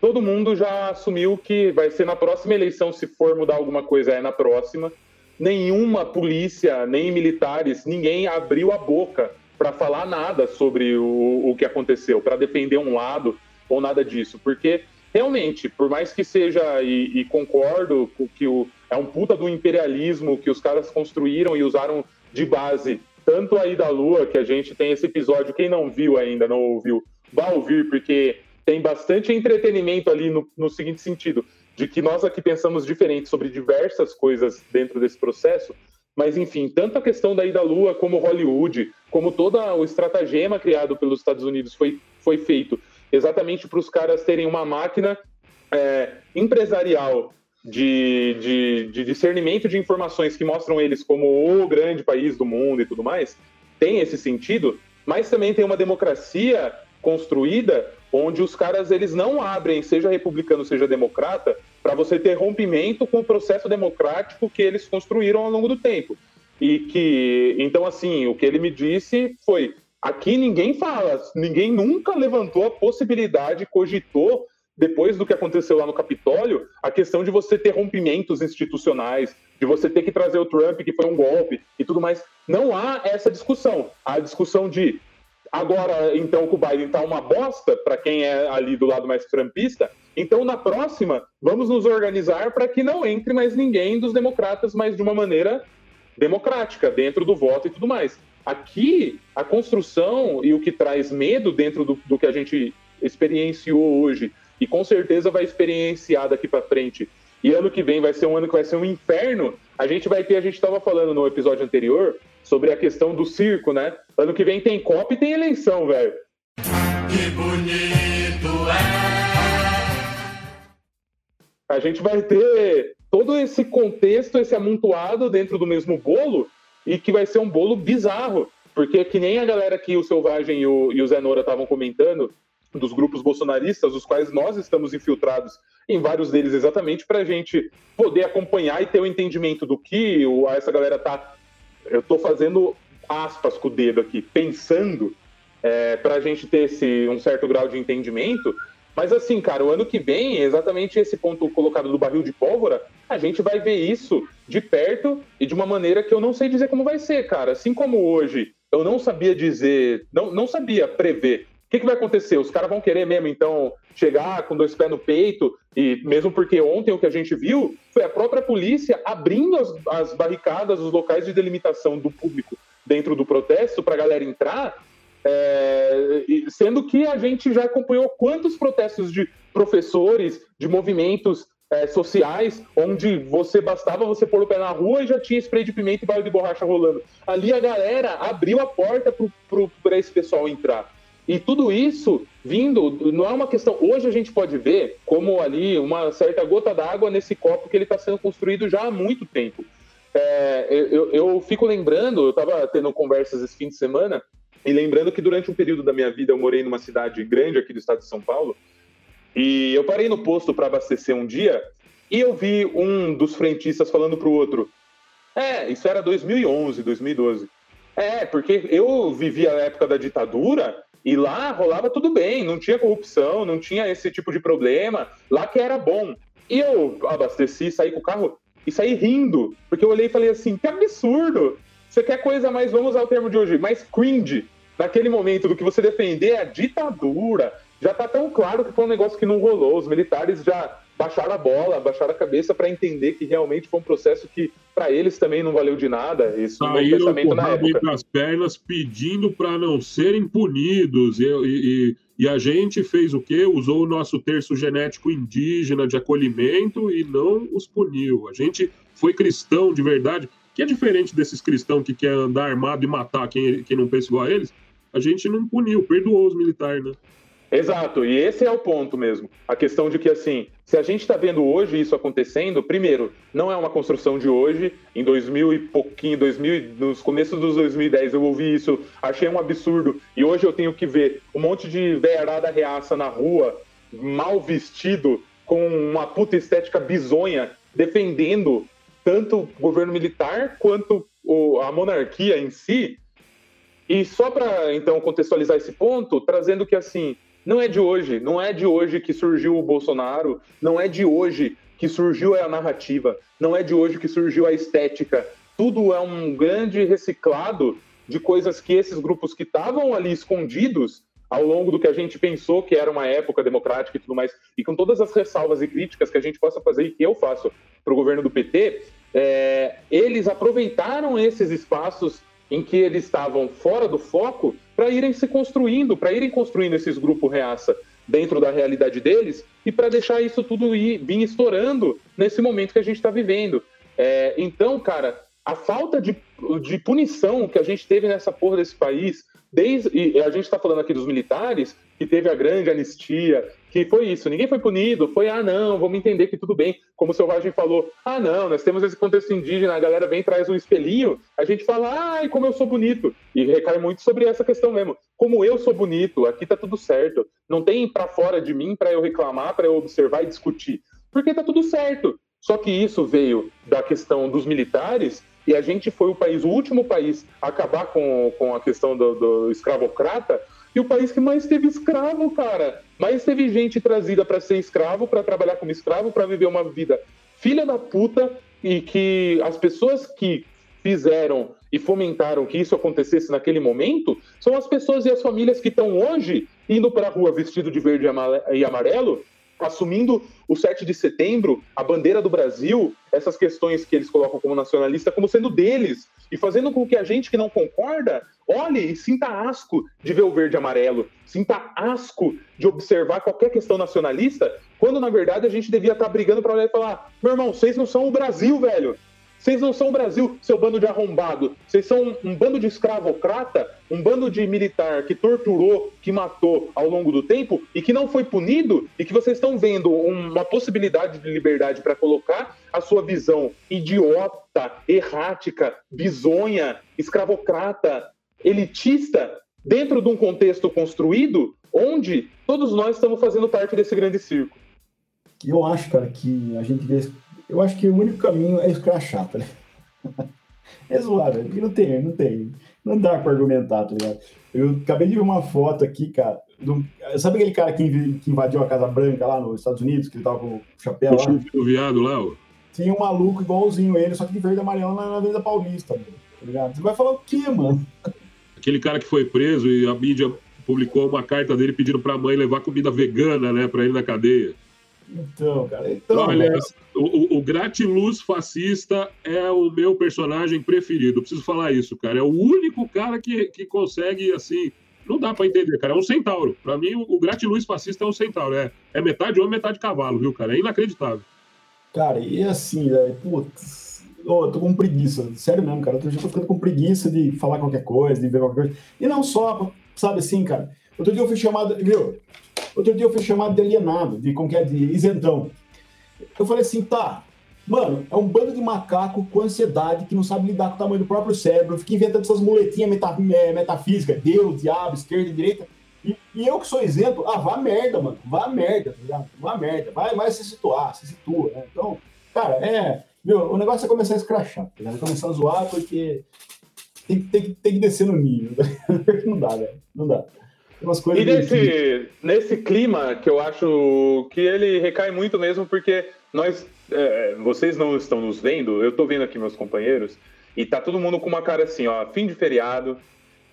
todo mundo já assumiu que vai ser na próxima eleição, se for mudar alguma coisa, é na próxima. nenhuma polícia, nem militares, ninguém abriu a boca para falar nada sobre o, o que aconteceu, para defender um lado ou nada disso, porque realmente, por mais que seja, e, e concordo com que o, é um puta do imperialismo que os caras construíram e usaram de base, tanto aí da Lua, que a gente tem esse episódio, quem não viu ainda, não ouviu, vá ouvir, porque tem bastante entretenimento ali no, no seguinte sentido, de que nós aqui pensamos diferente sobre diversas coisas dentro desse processo, mas enfim, tanto a questão da ida à Lua como Hollywood, como todo o estratagema criado pelos Estados Unidos foi, foi feito exatamente para os caras terem uma máquina é, empresarial de, de, de, discernimento de informações que mostram eles como o grande país do mundo e tudo mais, tem esse sentido, mas também tem uma democracia construída onde os caras eles não abrem, seja republicano, seja democrata, para você ter rompimento com o processo democrático que eles construíram ao longo do tempo. E que, então, assim, o que ele me disse foi: Aqui ninguém fala, ninguém nunca levantou a possibilidade, cogitou, depois do que aconteceu lá no Capitólio, a questão de você ter rompimentos institucionais, de você ter que trazer o Trump, que foi um golpe e tudo mais. Não há essa discussão. Há a discussão de agora, então, que o Biden está uma bosta, para quem é ali do lado mais trumpista, então na próxima, vamos nos organizar para que não entre mais ninguém dos democratas, mas de uma maneira democrática, dentro do voto e tudo mais. Aqui, a construção e o que traz medo dentro do, do que a gente experienciou hoje, e com certeza vai experienciar daqui para frente, e ano que vem vai ser um ano que vai ser um inferno, a gente vai ter, a gente estava falando no episódio anterior, sobre a questão do circo, né? Ano que vem tem Copa e tem eleição, velho. Que bonito é! A gente vai ter todo esse contexto, esse amontoado dentro do mesmo bolo, e que vai ser um bolo bizarro, porque que nem a galera que o Selvagem e o, e o Zé Nora estavam comentando, dos grupos bolsonaristas, os quais nós estamos infiltrados em vários deles exatamente para a gente poder acompanhar e ter o um entendimento do que essa galera tá. Eu estou fazendo aspas com o dedo aqui, pensando é, para a gente ter esse, um certo grau de entendimento mas assim, cara, o ano que vem, exatamente esse ponto colocado do barril de pólvora, a gente vai ver isso de perto e de uma maneira que eu não sei dizer como vai ser, cara. Assim como hoje eu não sabia dizer, não, não sabia prever o que, que, vai acontecer? Os caras vão querer mesmo, então, chegar com dois pés no peito, e mesmo porque ontem o que a gente viu foi a própria polícia abrindo as, as barricadas, os locais de delimitação do público dentro do protesto para a galera entrar é, sendo que a gente já acompanhou quantos protestos de professores, de movimentos é, sociais, onde você bastava você pôr o pé na rua e já tinha spray de pimenta e bala de borracha rolando. Ali a galera abriu a porta para esse pessoal entrar. E tudo isso vindo, não é uma questão. Hoje a gente pode ver como ali uma certa gota d'água nesse copo que ele está sendo construído já há muito tempo. É, eu, eu, fico lembrando, eu estava tendo conversas esse fim de semana e lembrando que durante um período da minha vida eu morei numa cidade grande aqui do estado de São Paulo, e eu parei no posto para abastecer um dia e eu vi um dos frentistas falando para o outro: É, isso era 2011, 2012. É, porque eu vivi a época da ditadura e lá rolava tudo bem, não tinha corrupção, não tinha esse tipo de problema, lá que era bom. E eu abasteci, saí com o carro e saí rindo, porque eu olhei e falei assim: que absurdo! Você quer coisa mais, vamos usar o termo de hoje, mais cringe naquele momento do que você defender a ditadura, já está tão claro que foi um negócio que não rolou. Os militares já baixaram a bola, baixaram a cabeça para entender que realmente foi um processo que para eles também não valeu de nada. Isso
um pensamento na época. as pernas pedindo para não serem punidos e, e, e, a gente fez o quê? Usou o nosso terço genético indígena de acolhimento e não os puniu. A gente foi cristão de verdade, que é diferente desses cristãos que quer andar armado e matar quem, quem não pensa igual a eles a gente não puniu, perdoou os militares, né?
Exato, e esse é o ponto mesmo. A questão de que, assim, se a gente está vendo hoje isso acontecendo, primeiro, não é uma construção de hoje. Em 2000 e pouquinho, 2000, nos começos dos 2010, eu ouvi isso, achei um absurdo. E hoje eu tenho que ver um monte de veiarada reaça na rua, mal vestido, com uma puta estética bizonha, defendendo tanto o governo militar quanto a monarquia em si e só para então contextualizar esse ponto, trazendo que assim, não é de hoje, não é de hoje que surgiu o Bolsonaro, não é de hoje que surgiu a narrativa, não é de hoje que surgiu a estética. Tudo é um grande reciclado de coisas que esses grupos que estavam ali escondidos ao longo do que a gente pensou que era uma época democrática e tudo mais, e com todas as ressalvas e críticas que a gente possa fazer e que eu faço para o governo do PT, é, eles aproveitaram esses espaços em que eles estavam fora do foco para irem se construindo, para irem construindo esses grupos reaça dentro da realidade deles e para deixar isso tudo ir, vir estourando nesse momento que a gente está vivendo. É, então, cara, a falta de, de punição que a gente teve nessa porra desse país, Desde, e a gente está falando aqui dos militares, que teve a grande anistia, que foi isso, ninguém foi punido, foi, ah, não, vamos entender que tudo bem. Como o Selvagem falou, ah, não, nós temos esse contexto indígena, a galera vem traz um espelhinho, a gente fala, ai, como eu sou bonito. E recai muito sobre essa questão mesmo. Como eu sou bonito, aqui tá tudo certo. Não tem para fora de mim para eu reclamar, para eu observar e discutir. Porque tá tudo certo. Só que isso veio da questão dos militares e a gente foi o país, o último país a acabar com, com a questão do, do escravocrata e o país que mais teve escravo, cara. Mais teve gente trazida para ser escravo, para trabalhar como escravo, para viver uma vida filha da puta e que as pessoas que fizeram e fomentaram que isso acontecesse naquele momento são as pessoas e as famílias que estão hoje indo para a rua vestido de verde e amarelo assumindo o 7 de setembro, a bandeira do Brasil, essas questões que eles colocam como nacionalista, como sendo deles, e fazendo com que a gente que não concorda olhe e sinta asco de ver o verde e amarelo, sinta asco de observar qualquer questão nacionalista, quando na verdade a gente devia estar brigando para olhar e falar: meu irmão, vocês não são o Brasil, velho. Vocês não são o Brasil, seu bando de arrombado. Vocês são um bando de escravocrata, um bando de militar que torturou, que matou ao longo do tempo e que não foi punido e que vocês estão vendo uma possibilidade de liberdade para colocar a sua visão idiota, errática, bizonha, escravocrata, elitista dentro de um contexto construído onde todos nós estamos fazendo parte desse grande circo.
Eu acho, cara, que a gente eu acho que o único caminho é escrachar, tá ligado? É zoado, não tem, não tem. Não dá pra argumentar, tá ligado? Eu acabei de ver uma foto aqui, cara. Do, sabe aquele cara que, invadiu a Casa Branca lá nos Estados Unidos, que ele tava com o chapéu lá?
O viado lá, ó.
Tinha um maluco igualzinho ele, só que de verde e amarelo na, na Avenida Paulista, tá ligado? Você vai falar o quê, mano?
Aquele cara que foi preso e a mídia publicou uma carta dele pedindo pra mãe levar comida vegana, né, pra ele na cadeia.
Então, cara, então.
Olha, mas... o, o Gratiluz fascista é o meu personagem preferido. Preciso falar isso, cara. É o único cara que, que consegue, assim. Não dá para entender, cara. É um centauro. Para mim, o, o Gratiluz fascista é um centauro. É, é metade homem, metade cavalo, viu, cara? É inacreditável.
Cara, e assim, velho, putz. Oh, eu tô com preguiça, sério mesmo, cara. Eu já tô ficando com preguiça de falar qualquer coisa, de ver qualquer coisa. E não só, sabe assim, cara. Outro dia eu fui chamado, viu? Outro dia eu fui chamado de alienado, de como que é, de isentão. Eu falei assim, tá, mano, é um bando de macaco com ansiedade que não sabe lidar com o tamanho do próprio cérebro, fica inventando essas muletinhas meta, é, metafísicas, Deus, diabo, esquerda direita. E, e, eu que sou isento, ah, vá merda, mano, vá merda, tá ligado? Vá merda, vai, vai se situar, se situa, né? Então, cara, é. Meu, o negócio é começar a escrachar, tá ligado? Começar a zoar porque tem, tem, tem que descer no nível. não dá, velho, não dá.
E nesse, nesse clima que eu acho que ele recai muito mesmo, porque nós, é, vocês não estão nos vendo, eu estou vendo aqui meus companheiros, e tá todo mundo com uma cara assim, ó, fim de feriado,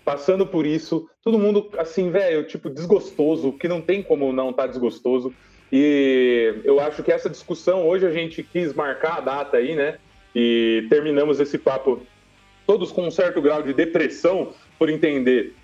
passando por isso, todo mundo assim, velho, tipo, desgostoso, que não tem como não estar tá desgostoso. E eu acho que essa discussão, hoje a gente quis marcar a data aí, né? E terminamos esse papo todos com um certo grau de depressão por entender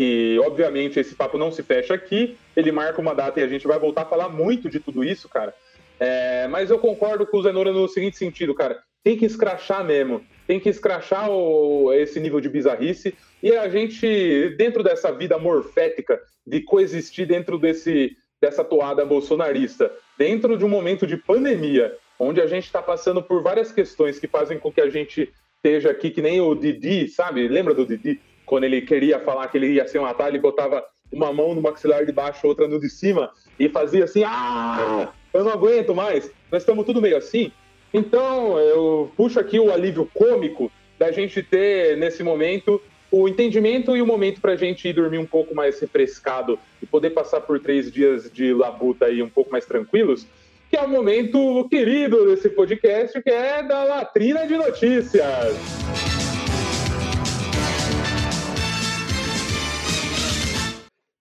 que obviamente esse papo não se fecha aqui, ele marca uma data e a gente vai voltar a falar muito de tudo isso, cara. É, mas eu concordo com o Zenora no seguinte sentido, cara. Tem que escrachar mesmo. Tem que escrachar o, esse nível de bizarrice. E a gente, dentro dessa vida morfética, de coexistir dentro desse, dessa toada bolsonarista, dentro de um momento de pandemia, onde a gente está passando por várias questões que fazem com que a gente esteja aqui, que nem o Didi, sabe? Lembra do Didi? Quando ele queria falar que ele ia ser um atalho, ele botava uma mão no maxilar de baixo, outra no de cima, e fazia assim, ah, eu não aguento mais. Nós estamos tudo meio assim. Então, eu puxo aqui o alívio cômico da gente ter, nesse momento, o entendimento e o momento para a gente ir dormir um pouco mais refrescado e poder passar por três dias de labuta aí um pouco mais tranquilos. que é o momento querido desse podcast, que é da latrina de notícias.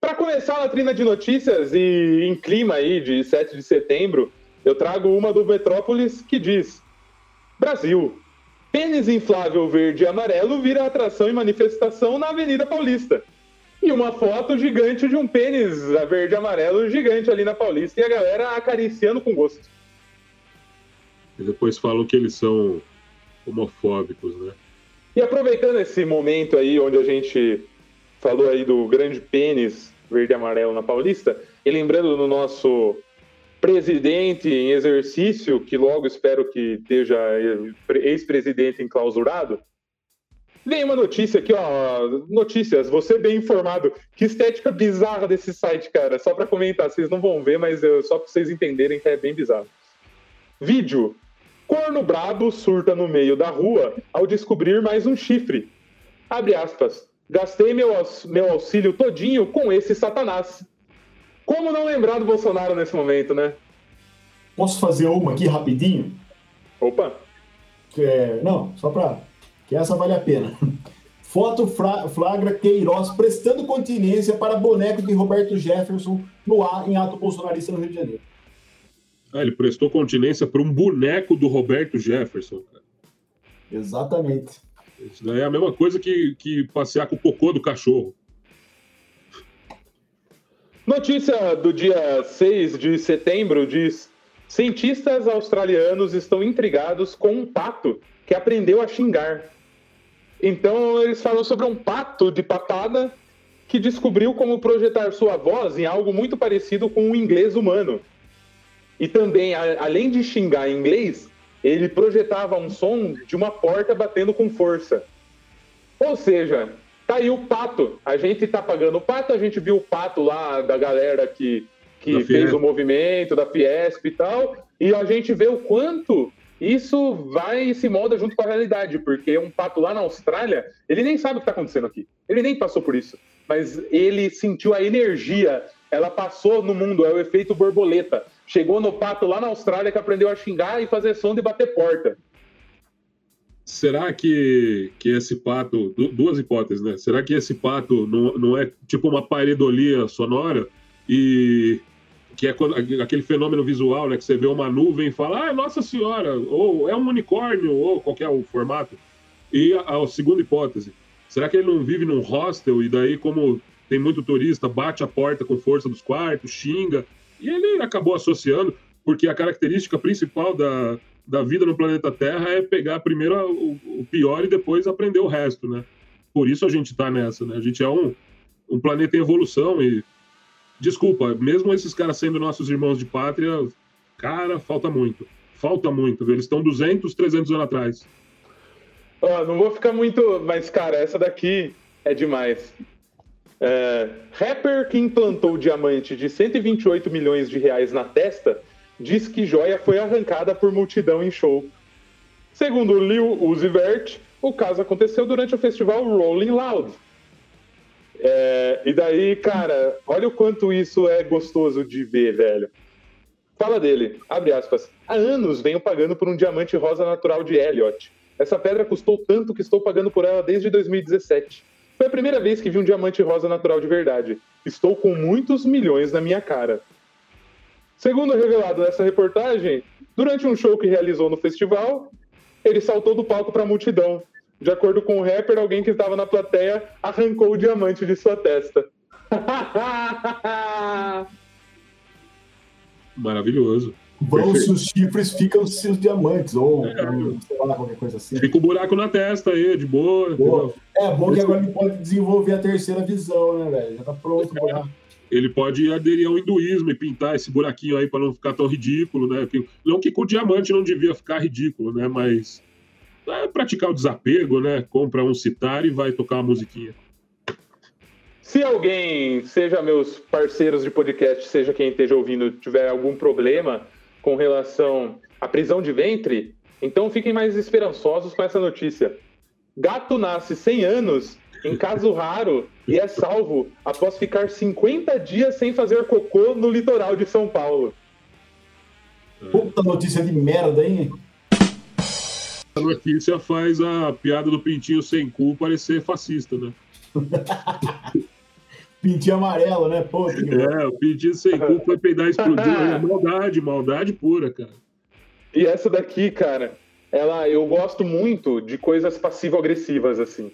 Para começar a latrina de notícias e em clima aí de 7 de setembro, eu trago uma do Metrópolis que diz: Brasil, pênis inflável verde e amarelo vira atração e manifestação na Avenida Paulista. E uma foto gigante de um pênis verde e amarelo gigante ali na Paulista e a galera acariciando com gosto.
E depois falam que eles são homofóbicos, né?
E aproveitando esse momento aí onde a gente falou aí do grande pênis verde e amarelo na Paulista, e lembrando do nosso presidente em exercício, que logo espero que esteja ex-presidente enclausurado, vem uma notícia aqui, ó. Notícias, você bem informado. Que estética bizarra desse site, cara. Só para comentar, vocês não vão ver, mas eu, só para vocês entenderem que é bem bizarro. Vídeo. Corno brabo surta no meio da rua ao descobrir mais um chifre. Abre aspas. Gastei meu, meu auxílio todinho com esse satanás. Como não lembrar do Bolsonaro nesse momento, né?
Posso fazer uma aqui rapidinho?
Opa!
É, não, só para que essa vale a pena. Foto flagra Queiroz prestando continência para boneco de Roberto Jefferson no ar em ato bolsonarista no Rio de Janeiro.
Ah, ele prestou continência para um boneco do Roberto Jefferson. Cara.
Exatamente.
Isso daí é a mesma coisa que, que passear com o cocô do cachorro.
Notícia do dia 6 de setembro diz: cientistas australianos estão intrigados com um pato que aprendeu a xingar. Então eles falam sobre um pato de patada que descobriu como projetar sua voz em algo muito parecido com o inglês humano. E também, além de xingar em inglês, ele projetava um som de uma porta batendo com força. Ou seja, tá aí o pato. A gente tá pagando o pato, a gente viu o pato lá da galera que, que fez o movimento, da Fiesp e tal, e a gente vê o quanto isso vai e se molda junto com a realidade, porque um pato lá na Austrália, ele nem sabe o que está acontecendo aqui. Ele nem passou por isso. Mas ele sentiu a energia, ela passou no mundo, é o efeito borboleta. Chegou no pato lá na Austrália que aprendeu a xingar e fazer som de bater porta.
Será que, que esse pato. Duas hipóteses, né? Será que esse pato não, não é tipo uma pareidolia sonora? E que é aquele fenômeno visual, né? Que você vê uma nuvem e fala, ah, nossa senhora, ou é um unicórnio, ou qualquer o formato. E a, a, segunda hipótese, será que ele não vive num hostel e daí, como tem muito turista, bate a porta com força dos quartos, xinga, e ele acabou associando, porque a característica principal da, da vida no planeta Terra é pegar primeiro o, o pior e depois aprender o resto, né? Por isso a gente tá nessa, né? A gente é um, um planeta em evolução e desculpa, mesmo esses caras sendo nossos irmãos de pátria, cara, falta muito. Falta muito? Eles estão 200, 300 anos atrás.
Oh, não vou ficar muito, mas cara, essa daqui é demais. É, rapper que implantou diamante de 128 milhões de reais na testa diz que joia foi arrancada por multidão em show. Segundo Lil Uzi Vert, o caso aconteceu durante o festival Rolling Loud, é, e daí, cara, olha o quanto isso é gostoso de ver, velho. Fala dele, abre aspas. Há anos venho pagando por um diamante rosa natural de Elliot. Essa pedra custou tanto que estou pagando por ela desde 2017. Foi a primeira vez que vi um diamante rosa natural de verdade. Estou com muitos milhões na minha cara. Segundo revelado nessa reportagem, durante um show que realizou no festival, ele saltou do palco para a multidão de acordo com o rapper, alguém que estava na plateia arrancou o diamante de sua testa.
Maravilhoso.
Vão os chifres, ficam os seus diamantes, ou é. sei lá, qualquer coisa assim.
Fica o um buraco na testa aí, de boa.
boa. É bom que agora ele pode desenvolver a terceira visão, né, velho? Já tá pronto o
buraco ele pode aderir ao hinduísmo e pintar esse buraquinho aí para não ficar tão ridículo, né? Não que com o diamante não devia ficar ridículo, né? Mas é praticar o desapego, né? Compra um citar e vai tocar uma musiquinha.
Se alguém, seja meus parceiros de podcast, seja quem esteja ouvindo, tiver algum problema com relação à prisão de ventre, então fiquem mais esperançosos com essa notícia. Gato nasce 100 anos em caso raro e é salvo após ficar 50 dias sem fazer cocô no litoral de São Paulo.
Puta notícia de merda, hein?
A notícia faz a piada do pintinho sem cu parecer fascista, né?
Pintinho amarelo, né? Pô, que...
É, o pintinho sem cu foi peidar e explodiu. É maldade, maldade pura, cara.
E essa daqui, cara, ela, eu gosto muito de coisas passivo-agressivas, assim.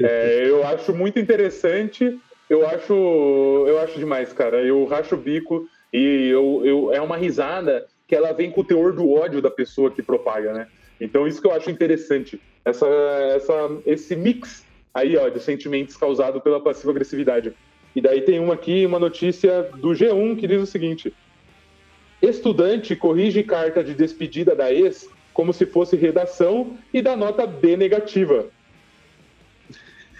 É, eu acho muito interessante, eu acho, eu acho demais, cara. Eu racho o bico e eu, eu, é uma risada que ela vem com o teor do ódio da pessoa que propaga, né? Então isso que eu acho interessante, essa, essa, esse mix aí, ó, de sentimentos causado pela passiva-agressividade. E daí tem uma aqui, uma notícia do G1 que diz o seguinte: Estudante corrige carta de despedida da ex como se fosse redação e dá nota B negativa.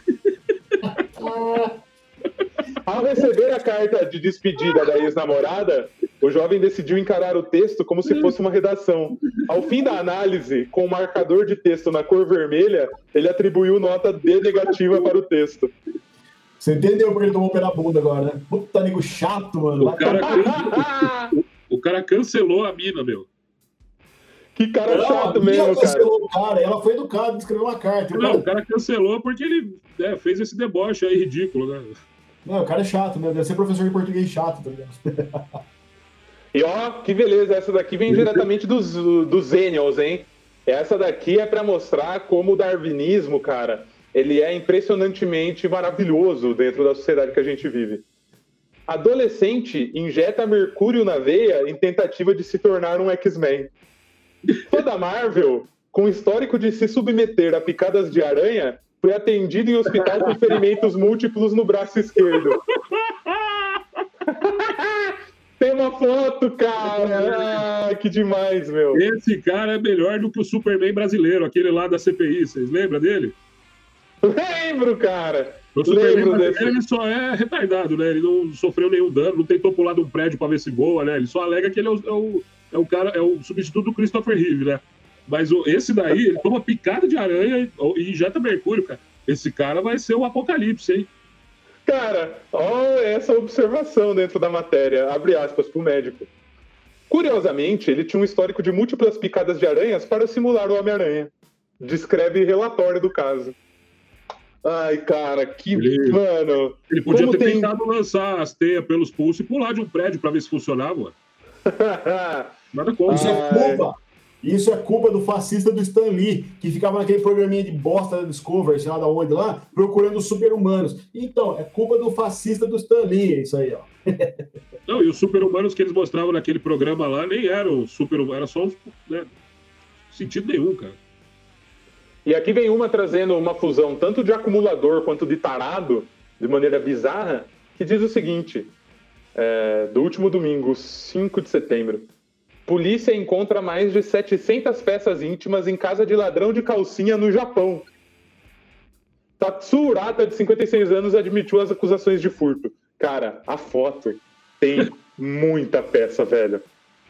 Ao receber a carta de despedida da ex-namorada, o jovem decidiu encarar o texto como se fosse uma redação. Ao fim da análise, com o marcador de texto na cor vermelha, ele atribuiu nota D negativa para o texto.
Você entendeu porque ele tomou o pé na bunda agora, né? Puta nego chato, mano.
O cara, can... o cara cancelou a mina, meu.
Que cara
Não,
chato
a
mesmo, cara.
cancelou o cara. Ela foi educada, escreveu uma carta.
Não, o cara cancelou porque ele é, fez esse deboche aí ridículo, né?
Não, o cara é chato, né? Deve ser professor de português chato, tá ligado?
E ó, que beleza, essa daqui vem diretamente dos, dos Zenials, hein? Essa daqui é para mostrar como o darwinismo, cara, ele é impressionantemente maravilhoso dentro da sociedade que a gente vive. Adolescente injeta mercúrio na veia em tentativa de se tornar um X-Men. Fã da Marvel, com histórico de se submeter a picadas de aranha, foi atendido em hospital com ferimentos múltiplos no braço esquerdo. Tem uma foto, cara! Que demais, meu!
Esse cara é melhor do que o Superman brasileiro, aquele lá da CPI, vocês lembram dele?
Lembro, cara!
O Superman
Lembro desse.
ele só é retardado, né? Ele não sofreu nenhum dano, não tentou pular de um prédio pra ver se voa, né? Ele só alega que ele é o, é o, é o cara, é o substituto do Christopher Reeve, né? Mas o- esse daí, ele toma picada de aranha e, e injeta mercúrio, cara. Esse cara vai ser o apocalipse, hein?
Cara, ó essa observação dentro da matéria, abre aspas pro médico. Curiosamente, ele tinha um histórico de múltiplas picadas de aranhas para simular o Homem-Aranha. Descreve relatório do caso. Ai, cara, que.
Ele-
Mano.
Ele podia
Como
ter
tem-
tentado lançar as teias pelos pulsos e pular de um prédio pra ver se funcionava. Nada contra.
Isso é culpa. Isso é culpa do fascista do Stan Lee, que ficava naquele programinha de bosta da Discovery, sei lá da onde lá, procurando super-humanos. Então, é culpa do fascista do Stan Lee, isso aí, ó.
Não, e os super-humanos que eles mostravam naquele programa lá nem eram super-humanos, era só. Né, sentido nenhum, cara.
E aqui vem uma trazendo uma fusão tanto de acumulador quanto de tarado, de maneira bizarra, que diz o seguinte: é, do último domingo, 5 de setembro. Polícia encontra mais de 700 peças íntimas em casa de ladrão de calcinha no Japão. Tatsu Urata, de 56 anos, admitiu as acusações de furto. Cara, a foto tem muita peça, velho.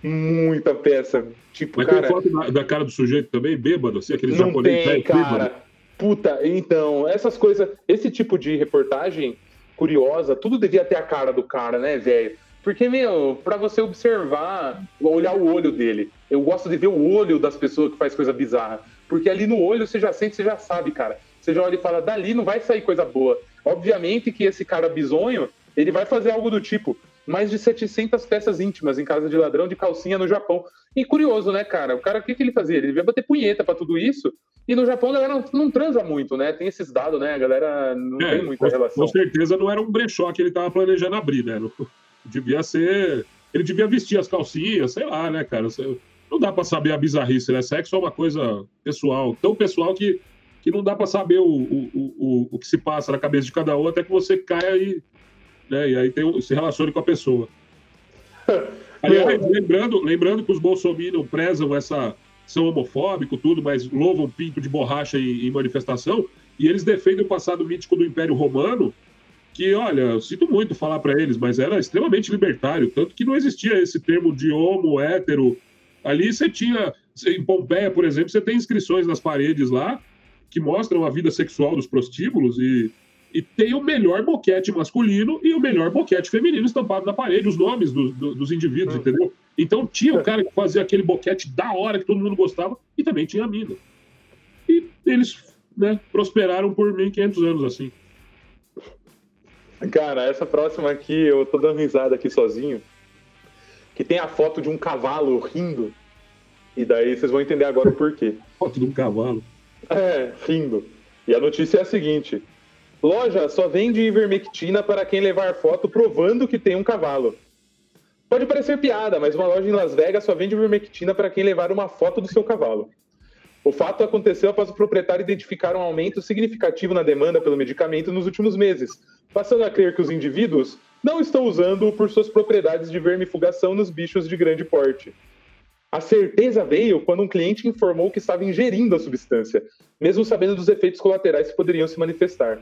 Muita peça. Tipo,
Mas
cara.
tem foto da, da cara do sujeito também, bêbado, assim, aquele
Não
japonês
tem,
velho, bêbado.
cara. Puta, então, essas coisas, esse tipo de reportagem curiosa, tudo devia ter a cara do cara, né, velho? Porque, meu, pra você observar, olhar o olho dele. Eu gosto de ver o olho das pessoas que faz coisa bizarra. Porque ali no olho você já sente, você já sabe, cara. Você já olha e fala, dali não vai sair coisa boa. Obviamente que esse cara bizonho, ele vai fazer algo do tipo, mais de 700 peças íntimas em casa de ladrão de calcinha no Japão. E curioso, né, cara? O cara, o que, que ele fazia? Ele devia bater punheta pra tudo isso. E no Japão a galera não, não transa muito, né? Tem esses dados, né? A galera não
É,
tem muita
com,
relação.
com certeza não era um brechó que ele tava planejando abrir, né? Devia ser. Ele devia vestir as calcinhas, sei lá, né, cara? Não dá pra saber a bizarrice, né? Sexo é uma coisa pessoal, tão pessoal que, que não dá pra saber o, o, o, o- o que se passa na cabeça de cada um até que você caia e, né, e aí tem, se relacione com a pessoa. Aliás, lembrando, lembrando que os bolsominions prezam essa. são homofóbicos, tudo, mas louvam pinto de borracha em, em manifestação, e eles defendem o passado mítico do Império Romano, que, olha, eu sinto muito falar para eles, mas era extremamente libertário, tanto que não existia esse termo de homo, hétero. Ali você tinha, em Pompeia, por exemplo, você tem inscrições nas paredes lá que mostram a vida sexual dos prostíbulos e, e tem o melhor boquete masculino e o melhor boquete feminino estampado na parede, os nomes do- do- dos indivíduos, entendeu? Então tinha o cara que fazia aquele boquete da hora que todo mundo gostava e também tinha a mina. E eles né, prosperaram por 1.500 anos assim.
Cara, essa próxima aqui, eu tô dando risada aqui sozinho. Que tem a foto de um cavalo rindo. E daí vocês vão entender agora o porquê.
Foto de um cavalo.
É, rindo. E a notícia é a seguinte: loja só vende ivermectina para quem levar foto provando que tem um cavalo. Pode parecer piada, mas uma loja em Las Vegas só vende ivermectina para quem levar uma foto do seu cavalo. O fato aconteceu após o proprietário identificar um aumento significativo na demanda pelo medicamento nos últimos meses, passando a crer que os indivíduos não estão usando-o por suas propriedades de vermifugação nos bichos de grande porte. A certeza veio quando um cliente informou que estava ingerindo a substância, mesmo sabendo dos efeitos colaterais que poderiam se manifestar.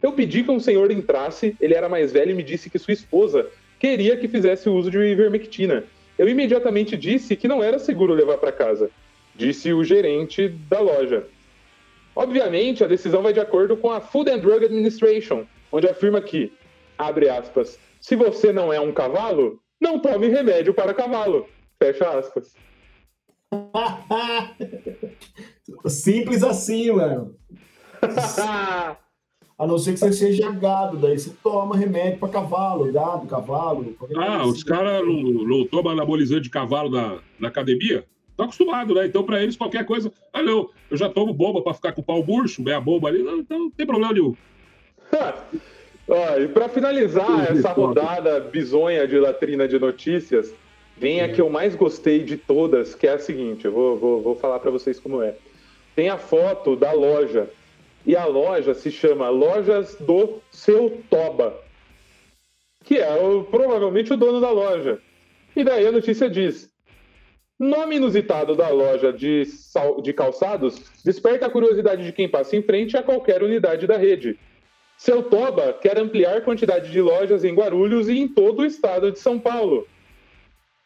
Eu pedi que um senhor entrasse, ele era mais velho e me disse que sua esposa queria que fizesse o uso de ivermectina. Eu imediatamente disse que não era seguro levar para casa disse o gerente da loja. Obviamente, a decisão vai de acordo com a Food and Drug Administration, onde afirma que, abre aspas, se você não é um cavalo, não tome remédio para cavalo. Fecha aspas.
Simples assim, mano. A não ser que você seja gado, daí você toma remédio para cavalo, gado, cavalo.
Ah, os caras não, não tomam anabolizante de cavalo na, na academia? Estão acostumados, né? Então, para eles, qualquer coisa. Ah, não, eu já tomo bomba para ficar com o pau murcho, meia bomba ali, não, então não tem problema nenhum.
ah, e para finalizar essa rodada bizonha de latrina de notícias, vem a que eu mais gostei de todas, que é a seguinte: eu vou, vou, vou falar para vocês como é. Tem a foto da loja, e a loja se chama Lojas do Seu Toba, que é o, provavelmente o dono da loja. E daí a notícia diz: Nome inusitado da loja de, sal... de calçados desperta a curiosidade de quem passa em frente a qualquer unidade da rede. Seu Toba quer ampliar quantidade de lojas em Guarulhos e em todo o estado de São Paulo.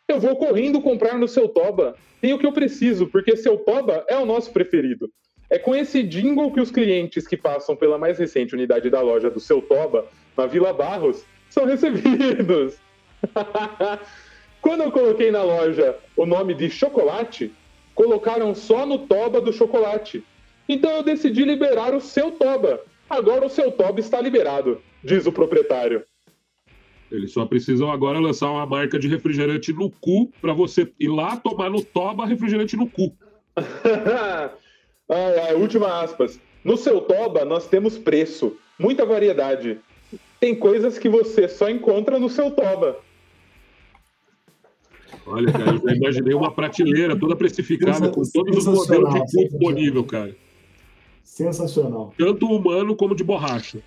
Eu vou correndo comprar no Seu Toba. Tem o que eu preciso, porque Seu Toba é o nosso preferido. É com esse jingle que os clientes que passam pela mais recente unidade da loja do Seu Toba, na Vila Barros, são recebidos. Quando eu coloquei na loja o nome de chocolate, colocaram só no toba do chocolate. Então eu decidi liberar o seu toba. Agora o seu toba está liberado, diz o proprietário.
Eles só precisam agora lançar uma marca de refrigerante no cu para você ir lá tomar no toba refrigerante no cu.
ai, ai, última aspas. No seu toba nós temos preço, muita variedade. Tem coisas que você só encontra no seu toba.
Olha, cara, eu já imaginei uma prateleira toda precificada com todos os modelos de cu disponível, cara.
Sensacional.
Tanto humano como de borracha.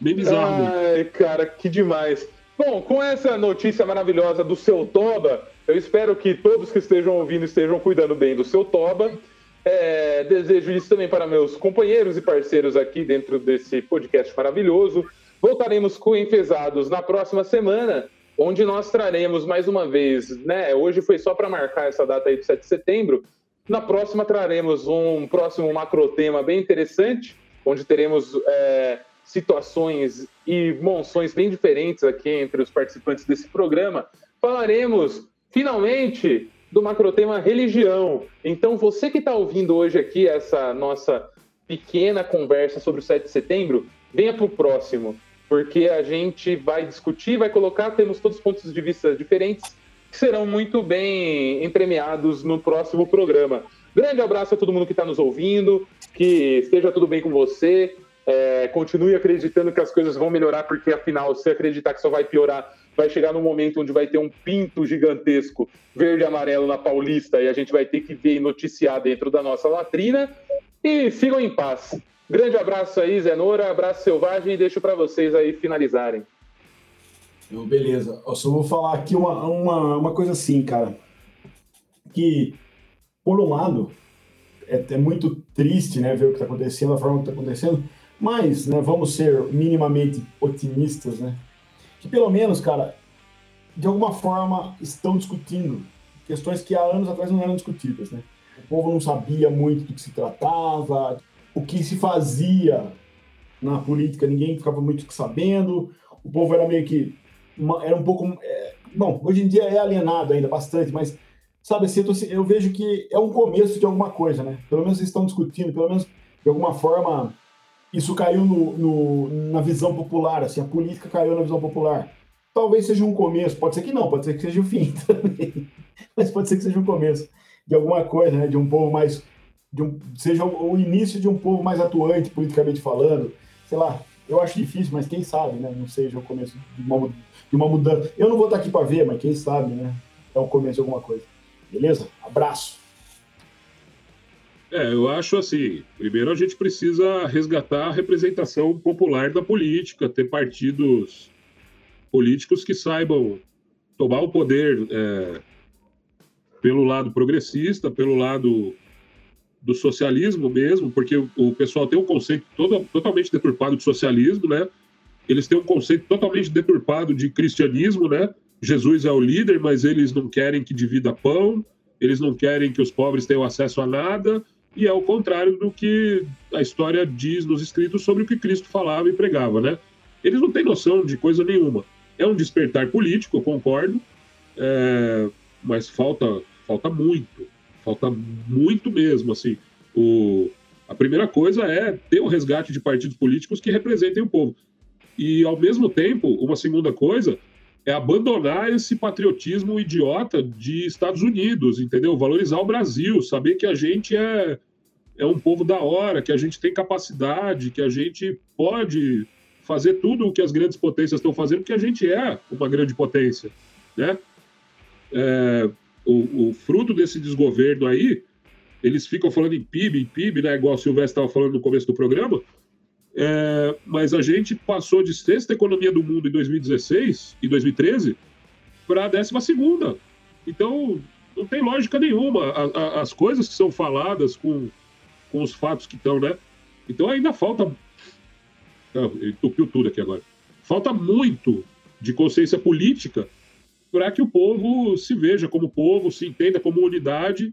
Bem bizarro.
Ai, cara, que demais. Bom, com essa notícia maravilhosa do seu Toba, eu espero que todos que estejam ouvindo estejam cuidando bem do seu Toba. É, desejo isso também para meus companheiros e parceiros aqui dentro desse podcast maravilhoso. Voltaremos com Enfesados na próxima semana onde nós traremos mais uma vez, né? Hoje foi só para marcar essa data aí do 7 de setembro. Na próxima traremos um próximo macro tema bem interessante, onde teremos é, situações e monções bem diferentes aqui entre os participantes desse programa. Falaremos finalmente do macro tema religião. Então, você que está ouvindo hoje aqui essa nossa pequena conversa sobre o 7 de setembro, venha para o próximo porque a gente vai discutir, vai colocar, temos todos os pontos de vista diferentes que serão muito bem entremeados no próximo programa. Grande abraço a todo mundo que está nos ouvindo, que esteja tudo bem com você, é, continue acreditando que as coisas vão melhorar, porque afinal, se acreditar que só vai piorar, vai chegar num momento onde vai ter um pinto gigantesco verde e amarelo na Paulista e a gente vai ter que ver e noticiar dentro da nossa latrina. E sigam em paz. Grande abraço aí, Zenora, abraço selvagem e deixo para vocês aí finalizarem.
Beleza, eu só vou falar aqui uma, uma, uma coisa assim, cara, que, por um lado, é, é muito triste, né, ver o que está acontecendo, a forma que está acontecendo, mas, né, vamos ser minimamente otimistas, né, que pelo menos, cara, de alguma forma estão discutindo questões que há anos atrás não eram discutidas, né. O povo não sabia muito do que se tratava, o que se fazia na política, ninguém ficava muito sabendo, o povo era meio que. Era um pouco. É, bom, hoje em dia é alienado ainda bastante, mas sabe assim, eu, eu, vejo que é um começo de alguma coisa, né? Pelo menos eles estão discutindo, pelo menos de alguma forma isso caiu no, no, na visão popular, assim, a política caiu na visão popular. Talvez seja um começo, pode ser que não, pode ser que seja o fim também, mas pode ser que seja um começo de alguma coisa, né? De um povo mais, de um, seja o, o início de um povo mais atuante politicamente falando, sei lá. Eu acho difícil, mas quem sabe, né? Não seja o começo de uma, de uma mudança. Eu não vou estar aqui para ver, mas quem sabe, né? É o começo de alguma coisa. Beleza? Abraço.
É, eu acho assim, primeiro a gente precisa resgatar a representação popular da política, ter partidos políticos que saibam tomar o poder é, pelo lado progressista, pelo lado do socialismo mesmo, porque o pessoal tem um conceito todo, totalmente deturpado de socialismo, né? Eles têm um conceito totalmente deturpado de cristianismo, né? Jesus é o líder, mas eles não querem que divida pão, eles não querem que os pobres tenham acesso a nada, e é o contrário do que a história diz nos escritos sobre o que Cristo falava e pregava, né? Eles não têm noção de coisa nenhuma. É um despertar político, eu concordo, é... mas falta, falta muito, falta muito mesmo, assim. O... A primeira coisa é ter o um resgate de partidos políticos que representem o povo. E, ao mesmo tempo, uma segunda coisa é abandonar esse patriotismo idiota de Estados Unidos, entendeu? Valorizar o Brasil, saber que a gente é, é um povo da hora, que a gente tem capacidade, que a gente pode fazer tudo o que as grandes potências estão fazendo, porque a gente é uma grande potência, né? É, o, o, fruto desse desgoverno aí, eles ficam falando em PIB, em PIB, né? Igual o Silvestre estava falando no começo do programa, é, mas a gente passou de sexta economia do mundo em 2016 e 2013 para a décima segunda. Então, não tem lógica nenhuma. A, a, as coisas que são faladas com, com os fatos que estão, né? Então ainda falta. Não, entupiu tudo aqui agora. Falta muito de consciência política para que o povo se veja como povo, se entenda como unidade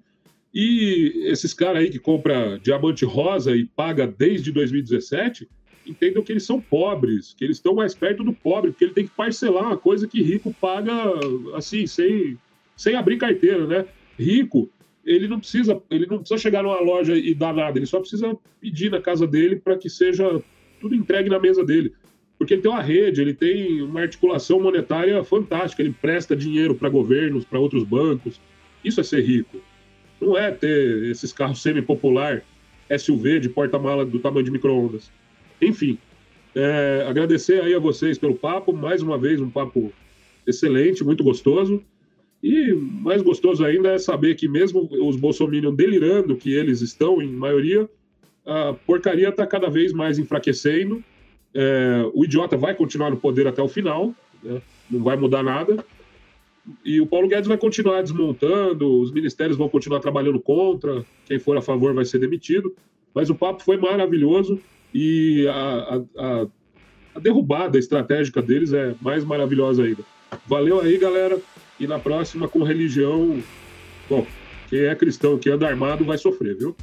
e esses caras aí que compra diamante rosa e paga desde 2017, entendam que eles são pobres, que eles estão mais perto do pobre, porque ele tem que parcelar uma coisa que rico paga assim, sem, sem abrir carteira, né? Rico, ele não precisa, ele não precisa chegar numa loja e dar nada, ele só precisa pedir na casa dele para que seja tudo entregue na mesa dele. Porque ele tem uma rede, ele tem uma articulação monetária fantástica, ele presta dinheiro para governos, para outros bancos. Isso é ser rico. Não é ter esses carros semi-popular, SUV de porta-mala do tamanho de micro-ondas. Enfim, é, agradecer aí a vocês pelo papo, mais uma vez um papo excelente, muito gostoso. E mais gostoso ainda é saber que mesmo os bolsominions delirando que eles estão, em maioria, a porcaria está cada vez mais enfraquecendo. É, o idiota vai continuar no poder até o final, né? não vai mudar nada. E o Paulo Guedes vai continuar desmontando, os ministérios vão continuar trabalhando contra, quem for a favor vai ser demitido. Mas o papo foi maravilhoso e a, a, a derrubada estratégica deles é mais maravilhosa ainda. Valeu aí, galera. E na próxima, com religião. Bom, quem é cristão que anda armado vai sofrer, viu?